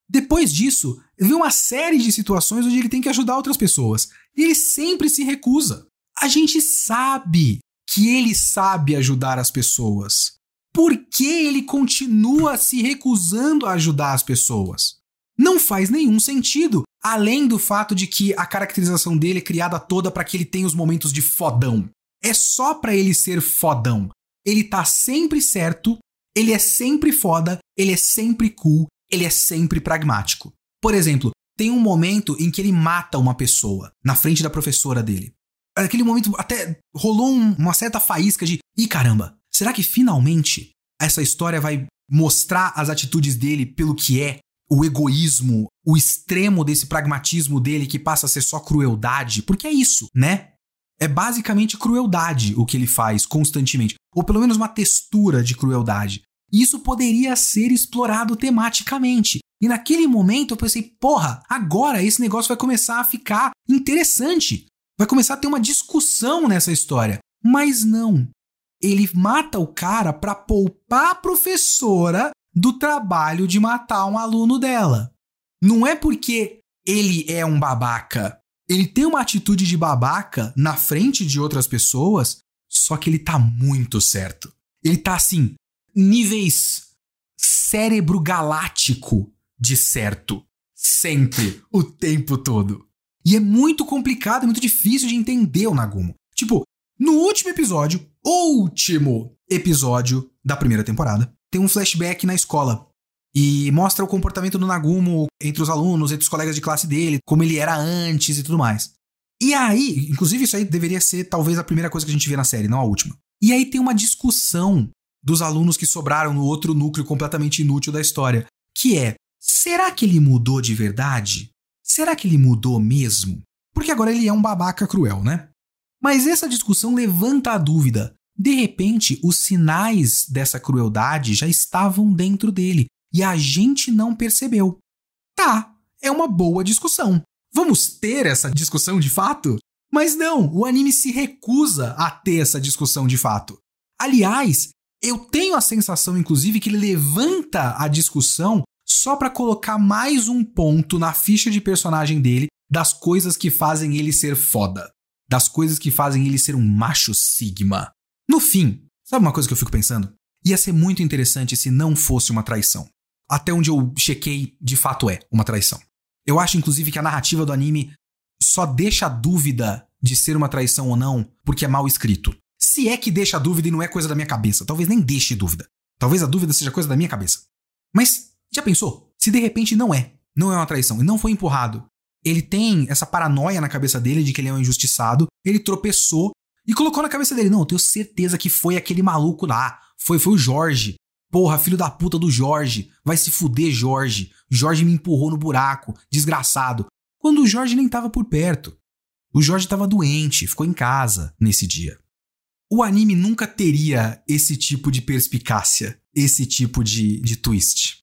Depois disso, vem uma série de situações onde ele tem que ajudar outras pessoas. E ele sempre se recusa. A gente sabe que ele sabe ajudar as pessoas. Por que ele continua se recusando a ajudar as pessoas? Não faz nenhum sentido. Além do fato de que a caracterização dele é criada toda para que ele tenha os momentos de fodão. É só para ele ser fodão. Ele tá sempre certo, ele é sempre foda, ele é sempre cool, ele é sempre pragmático. Por exemplo, tem um momento em que ele mata uma pessoa na frente da professora dele. Aquele momento até rolou um, uma certa faísca de: ih caramba, será que finalmente essa história vai mostrar as atitudes dele pelo que é? O egoísmo, o extremo desse pragmatismo dele que passa a ser só crueldade, porque é isso, né? É basicamente crueldade o que ele faz constantemente, ou pelo menos uma textura de crueldade. Isso poderia ser explorado tematicamente. E naquele momento eu pensei, porra, agora esse negócio vai começar a ficar interessante. Vai começar a ter uma discussão nessa história. Mas não. Ele mata o cara para poupar a professora do trabalho de matar um aluno dela. Não é porque ele é um babaca. Ele tem uma atitude de babaca na frente de outras pessoas, só que ele tá muito certo. Ele tá assim, níveis cérebro galáctico de certo. Sempre, o tempo todo. E é muito complicado, é muito difícil de entender o Nagumo. Tipo, no último episódio, último episódio da primeira temporada, tem um flashback na escola. E mostra o comportamento do Nagumo entre os alunos, entre os colegas de classe dele, como ele era antes e tudo mais. E aí, inclusive isso aí deveria ser talvez a primeira coisa que a gente vê na série, não a última. E aí tem uma discussão dos alunos que sobraram no outro núcleo completamente inútil da história, que é: será que ele mudou de verdade? Será que ele mudou mesmo? Porque agora ele é um babaca cruel, né? Mas essa discussão levanta a dúvida. De repente, os sinais dessa crueldade já estavam dentro dele e a gente não percebeu. Tá, é uma boa discussão. Vamos ter essa discussão de fato? Mas não, o anime se recusa a ter essa discussão de fato. Aliás, eu tenho a sensação, inclusive, que ele levanta a discussão só para colocar mais um ponto na ficha de personagem dele das coisas que fazem ele ser foda. Das coisas que fazem ele ser um macho sigma. No fim, sabe uma coisa que eu fico pensando? Ia ser muito interessante se não fosse uma traição. Até onde eu chequei, de fato é uma traição. Eu acho, inclusive, que a narrativa do anime só deixa a dúvida de ser uma traição ou não porque é mal escrito. Se é que deixa a dúvida e não é coisa da minha cabeça, talvez nem deixe dúvida. Talvez a dúvida seja coisa da minha cabeça. Mas já pensou? Se de repente não é, não é uma traição e não foi empurrado. Ele tem essa paranoia na cabeça dele de que ele é um injustiçado, ele tropeçou e colocou na cabeça dele: "Não, eu tenho certeza que foi aquele maluco lá, foi foi o Jorge. Porra, filho da puta do Jorge, vai se fuder, Jorge. Jorge me empurrou no buraco, desgraçado." Quando o Jorge nem estava por perto. O Jorge estava doente, ficou em casa nesse dia. O anime nunca teria esse tipo de perspicácia, esse tipo de, de twist.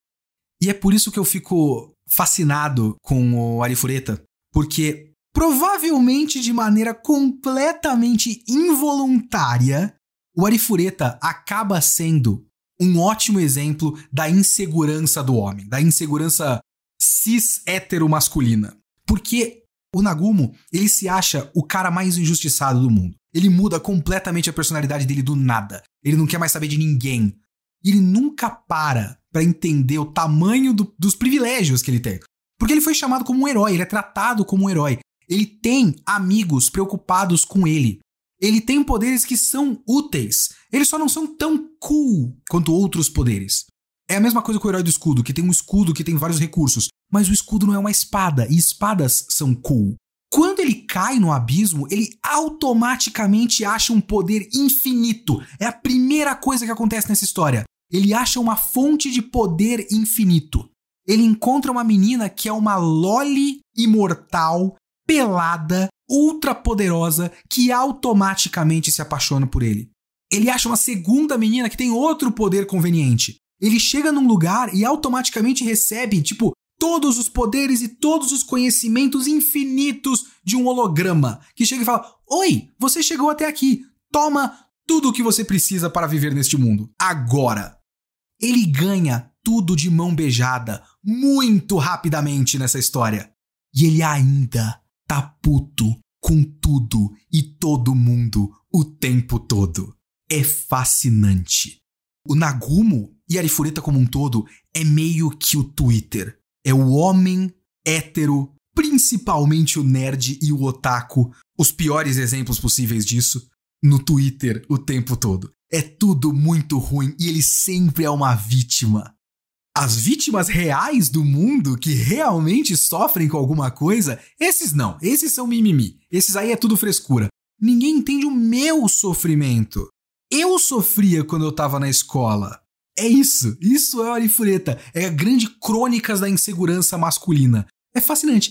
E é por isso que eu fico fascinado com o Arifureta, porque provavelmente de maneira completamente involuntária, o Arifureta acaba sendo um ótimo exemplo da insegurança do homem, da insegurança cis hétero masculina. Porque o Nagumo, ele se acha o cara mais injustiçado do mundo. Ele muda completamente a personalidade dele do nada. Ele não quer mais saber de ninguém. Ele nunca para para entender o tamanho do, dos privilégios que ele tem. Porque ele foi chamado como um herói, ele é tratado como um herói. Ele tem amigos preocupados com ele. Ele tem poderes que são úteis. Eles só não são tão cool quanto outros poderes. É a mesma coisa com o herói do escudo, que tem um escudo que tem vários recursos, mas o escudo não é uma espada, e espadas são cool. Quando ele cai no abismo, ele automaticamente acha um poder infinito. É a primeira coisa que acontece nessa história. Ele acha uma fonte de poder infinito. Ele encontra uma menina que é uma loli imortal, pelada, ultra poderosa, que automaticamente se apaixona por ele. Ele acha uma segunda menina que tem outro poder conveniente. Ele chega num lugar e automaticamente recebe, tipo, todos os poderes e todos os conhecimentos infinitos de um holograma, que chega e fala: Oi, você chegou até aqui. Toma tudo o que você precisa para viver neste mundo. Agora. Ele ganha tudo de mão beijada muito rapidamente nessa história. E ele ainda tá puto com tudo e todo mundo o tempo todo. É fascinante. O Nagumo e a Arifureta como um todo é meio que o Twitter. É o homem hétero, principalmente o nerd e o otaku, os piores exemplos possíveis disso, no Twitter o tempo todo. É tudo muito ruim e ele sempre é uma vítima. As vítimas reais do mundo que realmente sofrem com alguma coisa, esses não, esses são mimimi. Esses aí é tudo frescura. Ninguém entende o meu sofrimento. Eu sofria quando eu tava na escola. É isso, isso é o Arifureta. É a grande crônicas da insegurança masculina. É fascinante.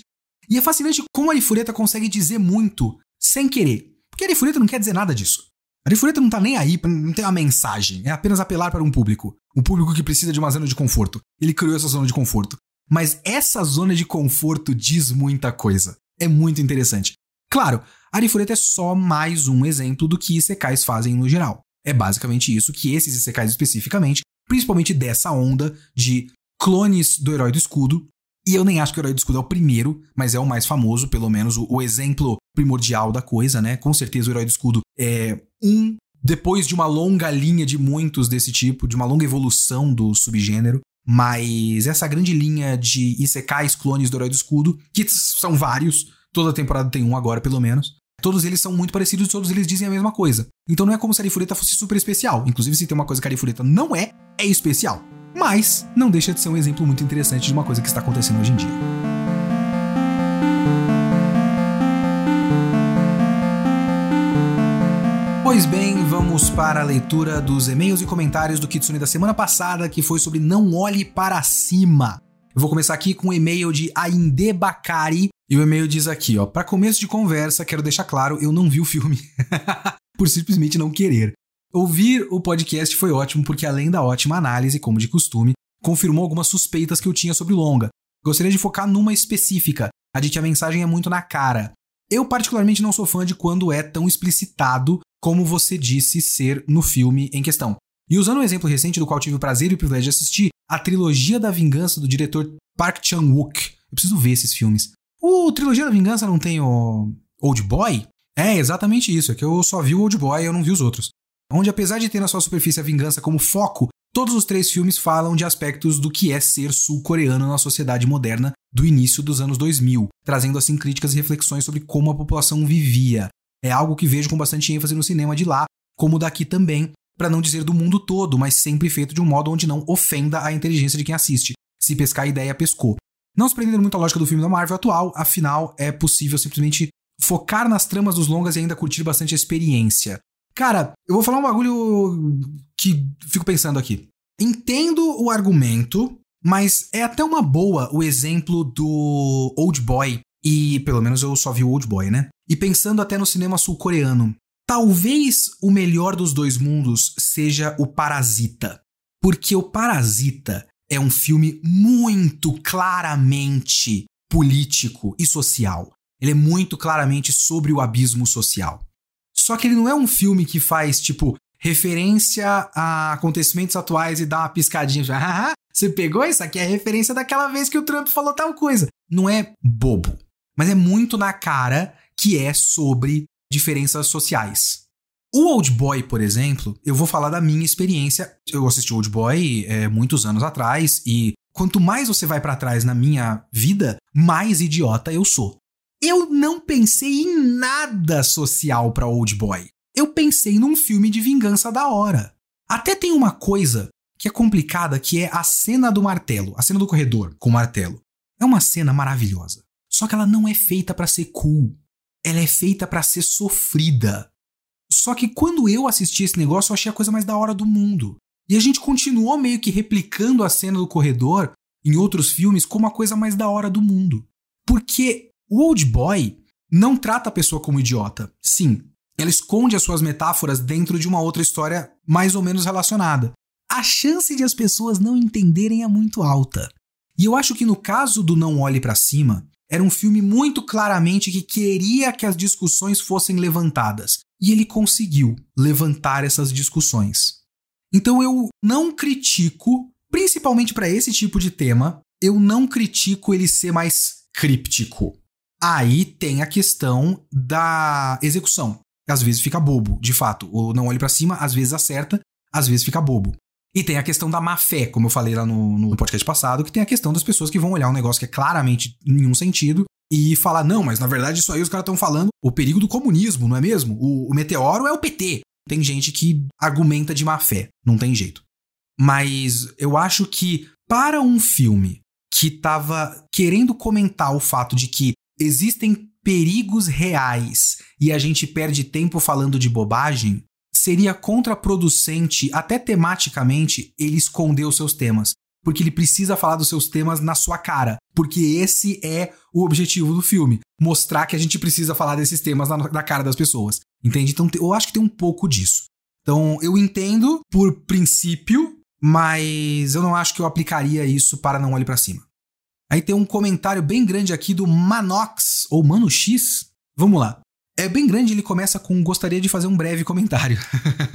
E é fascinante como a Arifureta consegue dizer muito sem querer. Porque a Arifureta não quer dizer nada disso. A Arifureta não tá nem aí, não tem uma mensagem, é apenas apelar para um público. Um público que precisa de uma zona de conforto. Ele criou essa zona de conforto. Mas essa zona de conforto diz muita coisa. É muito interessante. Claro, a Arifureta é só mais um exemplo do que Isekais fazem no geral. É basicamente isso que esses Isekais especificamente, principalmente dessa onda de clones do Herói do Escudo, e eu nem acho que o Herói do Escudo é o primeiro, mas é o mais famoso, pelo menos o, o exemplo primordial da coisa, né? Com certeza o Herói do Escudo é um depois de uma longa linha de muitos desse tipo, de uma longa evolução do subgênero. Mas essa grande linha de Isekais, clones do Herói do Escudo, que são vários, toda temporada tem um agora pelo menos, todos eles são muito parecidos e todos eles dizem a mesma coisa. Então não é como se a Arifureta fosse super especial. Inclusive, se tem uma coisa que a Arifureta não é, é especial. Mas não deixa de ser um exemplo muito interessante de uma coisa que está acontecendo hoje em dia. Pois bem, vamos para a leitura dos e-mails e comentários do Kitsune da semana passada, que foi sobre Não Olhe Para Cima. Eu vou começar aqui com o um e-mail de Ainde Bakari, e o e-mail diz aqui, ó, para começo de conversa, quero deixar claro, eu não vi o filme. Por simplesmente não querer. Ouvir o podcast foi ótimo porque além da ótima análise, como de costume, confirmou algumas suspeitas que eu tinha sobre longa. Gostaria de focar numa específica, a de que a mensagem é muito na cara. Eu particularmente não sou fã de quando é tão explicitado como você disse ser no filme em questão. E usando um exemplo recente do qual tive o prazer e o privilégio de assistir, a trilogia da vingança do diretor Park Chan-wook. Eu preciso ver esses filmes. O Trilogia da Vingança não tem o Old Boy? É exatamente isso, é que eu só vi o Old Boy e eu não vi os outros. Onde apesar de ter na sua superfície a vingança como foco, todos os três filmes falam de aspectos do que é ser sul-coreano na sociedade moderna do início dos anos 2000, trazendo assim críticas e reflexões sobre como a população vivia, é algo que vejo com bastante ênfase no cinema de lá, como daqui também, para não dizer do mundo todo, mas sempre feito de um modo onde não ofenda a inteligência de quem assiste. Se pescar a ideia, pescou. Não se prendendo muito à lógica do filme da Marvel atual, afinal, é possível simplesmente focar nas tramas dos longas e ainda curtir bastante a experiência. Cara, eu vou falar um bagulho que fico pensando aqui. Entendo o argumento, mas é até uma boa o exemplo do Old Boy. E pelo menos eu só vi o Old Boy, né? E pensando até no cinema sul-coreano, talvez o melhor dos dois mundos seja o Parasita. Porque o Parasita é um filme muito claramente político e social. Ele é muito claramente sobre o abismo social. Só que ele não é um filme que faz, tipo, referência a acontecimentos atuais e dá uma piscadinha. Ah, você pegou? Isso aqui é referência daquela vez que o Trump falou tal coisa. Não é bobo. Mas é muito na cara que é sobre diferenças sociais. O Old Boy, por exemplo, eu vou falar da minha experiência. Eu assisti Old Boy é, muitos anos atrás e quanto mais você vai para trás na minha vida, mais idiota eu sou. Eu não pensei em nada social para Old Boy. Eu pensei num filme de vingança da hora. Até tem uma coisa que é complicada, que é a cena do martelo, a cena do corredor com o martelo. É uma cena maravilhosa. Só que ela não é feita para ser cool ela é feita para ser sofrida. Só que quando eu assisti esse negócio, eu achei a coisa mais da hora do mundo. E a gente continuou meio que replicando a cena do corredor em outros filmes como a coisa mais da hora do mundo. Porque o Old Boy não trata a pessoa como idiota. Sim, ela esconde as suas metáforas dentro de uma outra história mais ou menos relacionada. A chance de as pessoas não entenderem é muito alta. E eu acho que no caso do Não Olhe para Cima, era um filme muito claramente que queria que as discussões fossem levantadas. E ele conseguiu levantar essas discussões. Então eu não critico, principalmente para esse tipo de tema, eu não critico ele ser mais críptico. Aí tem a questão da execução. Às vezes fica bobo, de fato. O não olhe para cima, às vezes acerta, às vezes fica bobo. E tem a questão da má fé, como eu falei lá no, no podcast passado, que tem a questão das pessoas que vão olhar um negócio que é claramente nenhum sentido e falar, não, mas na verdade isso aí os caras estão falando o perigo do comunismo, não é mesmo? O, o meteoro é o PT. Tem gente que argumenta de má fé, não tem jeito. Mas eu acho que para um filme que tava querendo comentar o fato de que existem perigos reais e a gente perde tempo falando de bobagem, seria contraproducente, até tematicamente, ele esconder os seus temas. Porque ele precisa falar dos seus temas na sua cara. Porque esse é o objetivo do filme. Mostrar que a gente precisa falar desses temas na, na cara das pessoas. Entende? Então eu acho que tem um pouco disso. Então eu entendo por princípio, mas eu não acho que eu aplicaria isso para Não Olhe para Cima. Aí tem um comentário bem grande aqui do Manox, ou Mano X. Vamos lá é bem grande, ele começa com gostaria de fazer um breve comentário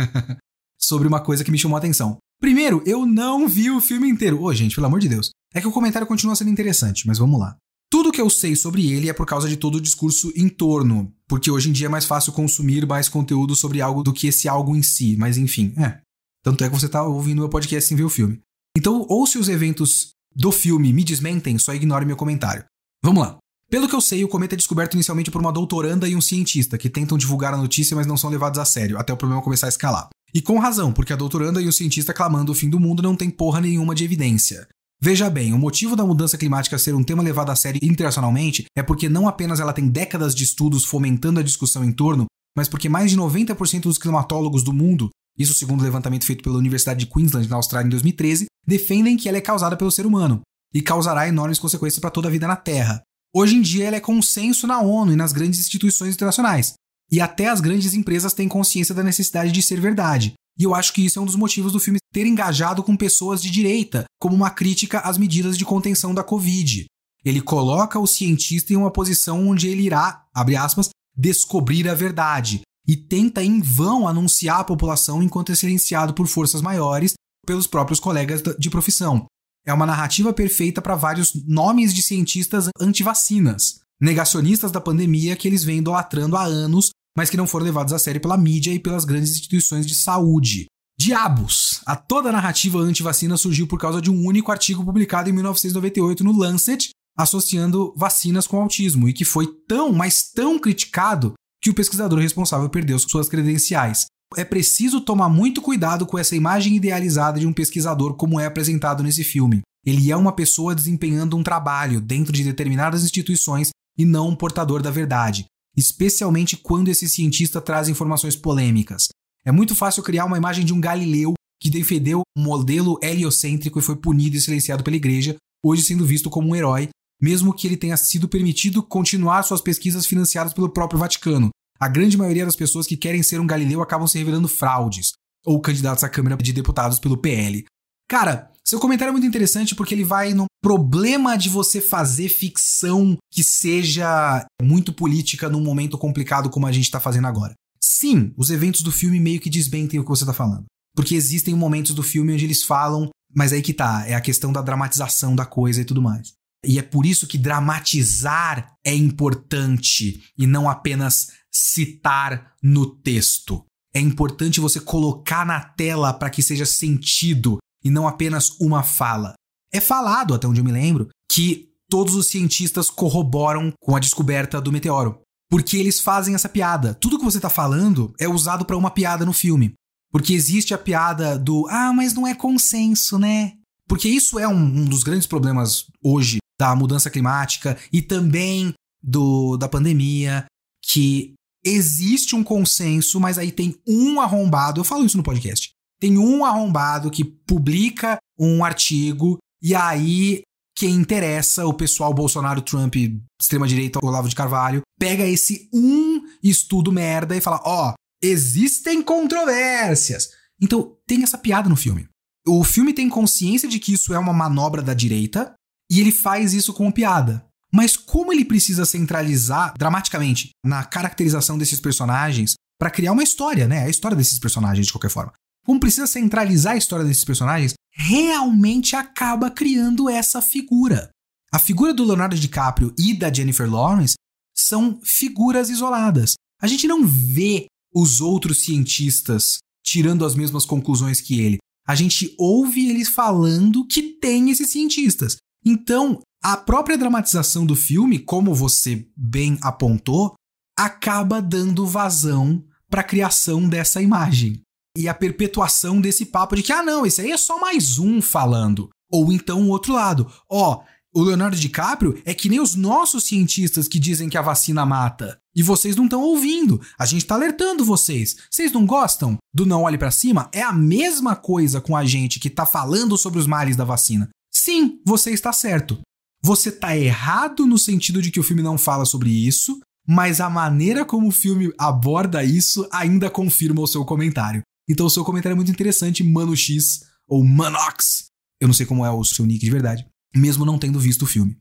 sobre uma coisa que me chamou a atenção. Primeiro, eu não vi o filme inteiro. Ô, oh, gente, pelo amor de Deus. É que o comentário continua sendo interessante, mas vamos lá. Tudo que eu sei sobre ele é por causa de todo o discurso em torno, porque hoje em dia é mais fácil consumir mais conteúdo sobre algo do que esse algo em si, mas enfim, é. Tanto é que você tá ouvindo meu podcast sem ver o filme. Então, ou se os eventos do filme me desmentem, só ignore meu comentário. Vamos lá. Pelo que eu sei, o cometa é descoberto inicialmente por uma doutoranda e um cientista que tentam divulgar a notícia, mas não são levados a sério, até o problema começar a escalar. E com razão, porque a doutoranda e o cientista clamando o fim do mundo não tem porra nenhuma de evidência. Veja bem, o motivo da mudança climática ser um tema levado a sério internacionalmente é porque não apenas ela tem décadas de estudos fomentando a discussão em torno, mas porque mais de 90% dos climatólogos do mundo, isso segundo o levantamento feito pela Universidade de Queensland na Austrália em 2013, defendem que ela é causada pelo ser humano e causará enormes consequências para toda a vida na Terra. Hoje em dia ela é consenso na ONU e nas grandes instituições internacionais. E até as grandes empresas têm consciência da necessidade de ser verdade. E eu acho que isso é um dos motivos do filme ter engajado com pessoas de direita, como uma crítica às medidas de contenção da Covid. Ele coloca o cientista em uma posição onde ele irá, abre aspas, descobrir a verdade, e tenta em vão anunciar à população enquanto é silenciado por forças maiores, pelos próprios colegas de profissão. É uma narrativa perfeita para vários nomes de cientistas antivacinas, negacionistas da pandemia que eles vêm idolatrando há anos, mas que não foram levados a sério pela mídia e pelas grandes instituições de saúde. Diabos! A toda narrativa anti-vacina surgiu por causa de um único artigo publicado em 1998 no Lancet, associando vacinas com autismo, e que foi tão, mas tão criticado que o pesquisador responsável perdeu suas credenciais. É preciso tomar muito cuidado com essa imagem idealizada de um pesquisador como é apresentado nesse filme. Ele é uma pessoa desempenhando um trabalho dentro de determinadas instituições e não um portador da verdade, especialmente quando esse cientista traz informações polêmicas. É muito fácil criar uma imagem de um Galileu que defendeu um modelo heliocêntrico e foi punido e silenciado pela igreja, hoje sendo visto como um herói, mesmo que ele tenha sido permitido continuar suas pesquisas financiadas pelo próprio Vaticano. A grande maioria das pessoas que querem ser um Galileu acabam se revelando fraudes ou candidatos à Câmara de Deputados pelo PL. Cara, seu comentário é muito interessante porque ele vai no problema de você fazer ficção que seja muito política num momento complicado como a gente está fazendo agora. Sim, os eventos do filme meio que desmentem o que você está falando. Porque existem momentos do filme onde eles falam, mas aí que tá, é a questão da dramatização da coisa e tudo mais. E é por isso que dramatizar é importante e não apenas citar no texto. É importante você colocar na tela para que seja sentido e não apenas uma fala. É falado, até onde eu me lembro, que todos os cientistas corroboram com a descoberta do meteoro. Porque eles fazem essa piada. Tudo que você está falando é usado para uma piada no filme. Porque existe a piada do ah, mas não é consenso, né? Porque isso é um, um dos grandes problemas hoje da mudança climática e também do, da pandemia, que existe um consenso, mas aí tem um arrombado, eu falo isso no podcast, tem um arrombado que publica um artigo e aí quem interessa, o pessoal Bolsonaro, Trump, extrema-direita, Olavo de Carvalho, pega esse um estudo merda e fala: ó, oh, existem controvérsias. Então, tem essa piada no filme. O filme tem consciência de que isso é uma manobra da direita e ele faz isso com piada. Mas como ele precisa centralizar dramaticamente na caracterização desses personagens para criar uma história, né? A história desses personagens de qualquer forma. Como precisa centralizar a história desses personagens, realmente acaba criando essa figura. A figura do Leonardo DiCaprio e da Jennifer Lawrence são figuras isoladas. A gente não vê os outros cientistas tirando as mesmas conclusões que ele. A gente ouve eles falando que tem esses cientistas. Então, a própria dramatização do filme, como você bem apontou, acaba dando vazão para a criação dessa imagem e a perpetuação desse papo de que ah não, esse aí é só mais um falando. Ou então o outro lado, ó, o Leonardo DiCaprio é que nem os nossos cientistas que dizem que a vacina mata. E vocês não estão ouvindo. A gente está alertando vocês. Vocês não gostam do não olhe para cima? É a mesma coisa com a gente que está falando sobre os males da vacina. Sim, você está certo. Você está errado no sentido de que o filme não fala sobre isso, mas a maneira como o filme aborda isso ainda confirma o seu comentário. Então o seu comentário é muito interessante, Mano X ou Manox. Eu não sei como é o seu nick de verdade, mesmo não tendo visto o filme.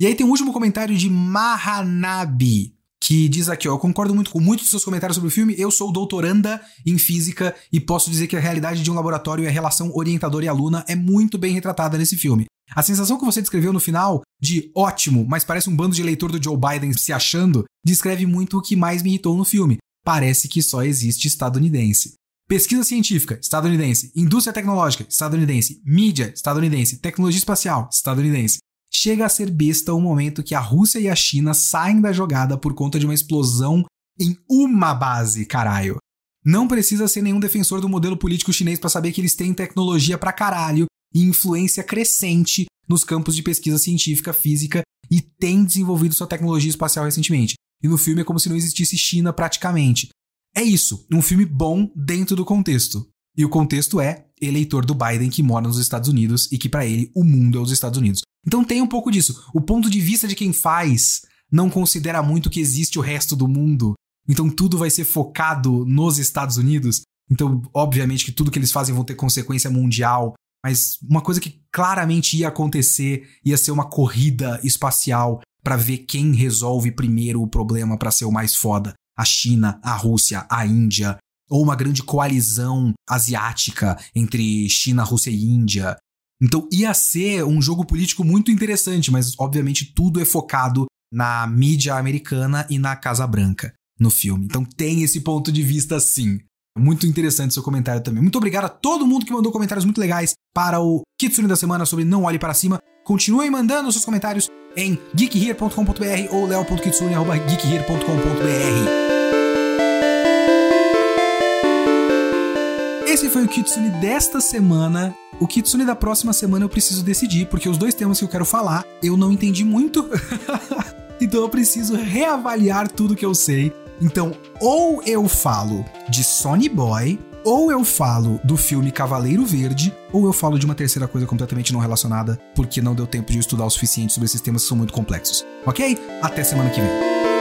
E aí tem um último comentário de Mahanabi que diz aqui, ó, eu concordo muito com muitos dos seus comentários sobre o filme. Eu sou doutoranda em física e posso dizer que a realidade de um laboratório e a relação orientador e aluna é muito bem retratada nesse filme. A sensação que você descreveu no final de ótimo, mas parece um bando de eleitor do Joe Biden se achando, descreve muito o que mais me irritou no filme. Parece que só existe estadunidense. Pesquisa científica, estadunidense. Indústria tecnológica, estadunidense. Mídia, estadunidense. Tecnologia espacial, estadunidense. Chega a ser besta o momento que a Rússia e a China saem da jogada por conta de uma explosão em uma base, caralho. Não precisa ser nenhum defensor do modelo político chinês para saber que eles têm tecnologia pra caralho e influência crescente nos campos de pesquisa científica, física e têm desenvolvido sua tecnologia espacial recentemente. E no filme é como se não existisse China praticamente. É isso, um filme bom dentro do contexto. E o contexto é eleitor do Biden que mora nos Estados Unidos e que para ele o mundo é os Estados Unidos. Então tem um pouco disso. O ponto de vista de quem faz não considera muito que existe o resto do mundo. Então tudo vai ser focado nos Estados Unidos. Então, obviamente que tudo que eles fazem vão ter consequência mundial, mas uma coisa que claramente ia acontecer ia ser uma corrida espacial para ver quem resolve primeiro o problema para ser o mais foda a China, a Rússia, a Índia, ou uma grande coalizão asiática entre China, Rússia e Índia. Então ia ser um jogo político muito interessante, mas obviamente tudo é focado na mídia americana e na Casa Branca no filme. Então tem esse ponto de vista sim. Muito interessante seu comentário também. Muito obrigado a todo mundo que mandou comentários muito legais para o Kitsune da semana sobre Não Olhe Para Cima. Continuem mandando seus comentários em geekhere.com.br ou leo.kitsune.geekhere.com.br. Esse foi o Kitsune desta semana. O Kitsune da próxima semana eu preciso decidir, porque os dois temas que eu quero falar eu não entendi muito. então eu preciso reavaliar tudo que eu sei. Então, ou eu falo de Sony Boy, ou eu falo do filme Cavaleiro Verde, ou eu falo de uma terceira coisa completamente não relacionada, porque não deu tempo de eu estudar o suficiente sobre esses temas que são muito complexos. Ok? Até semana que vem.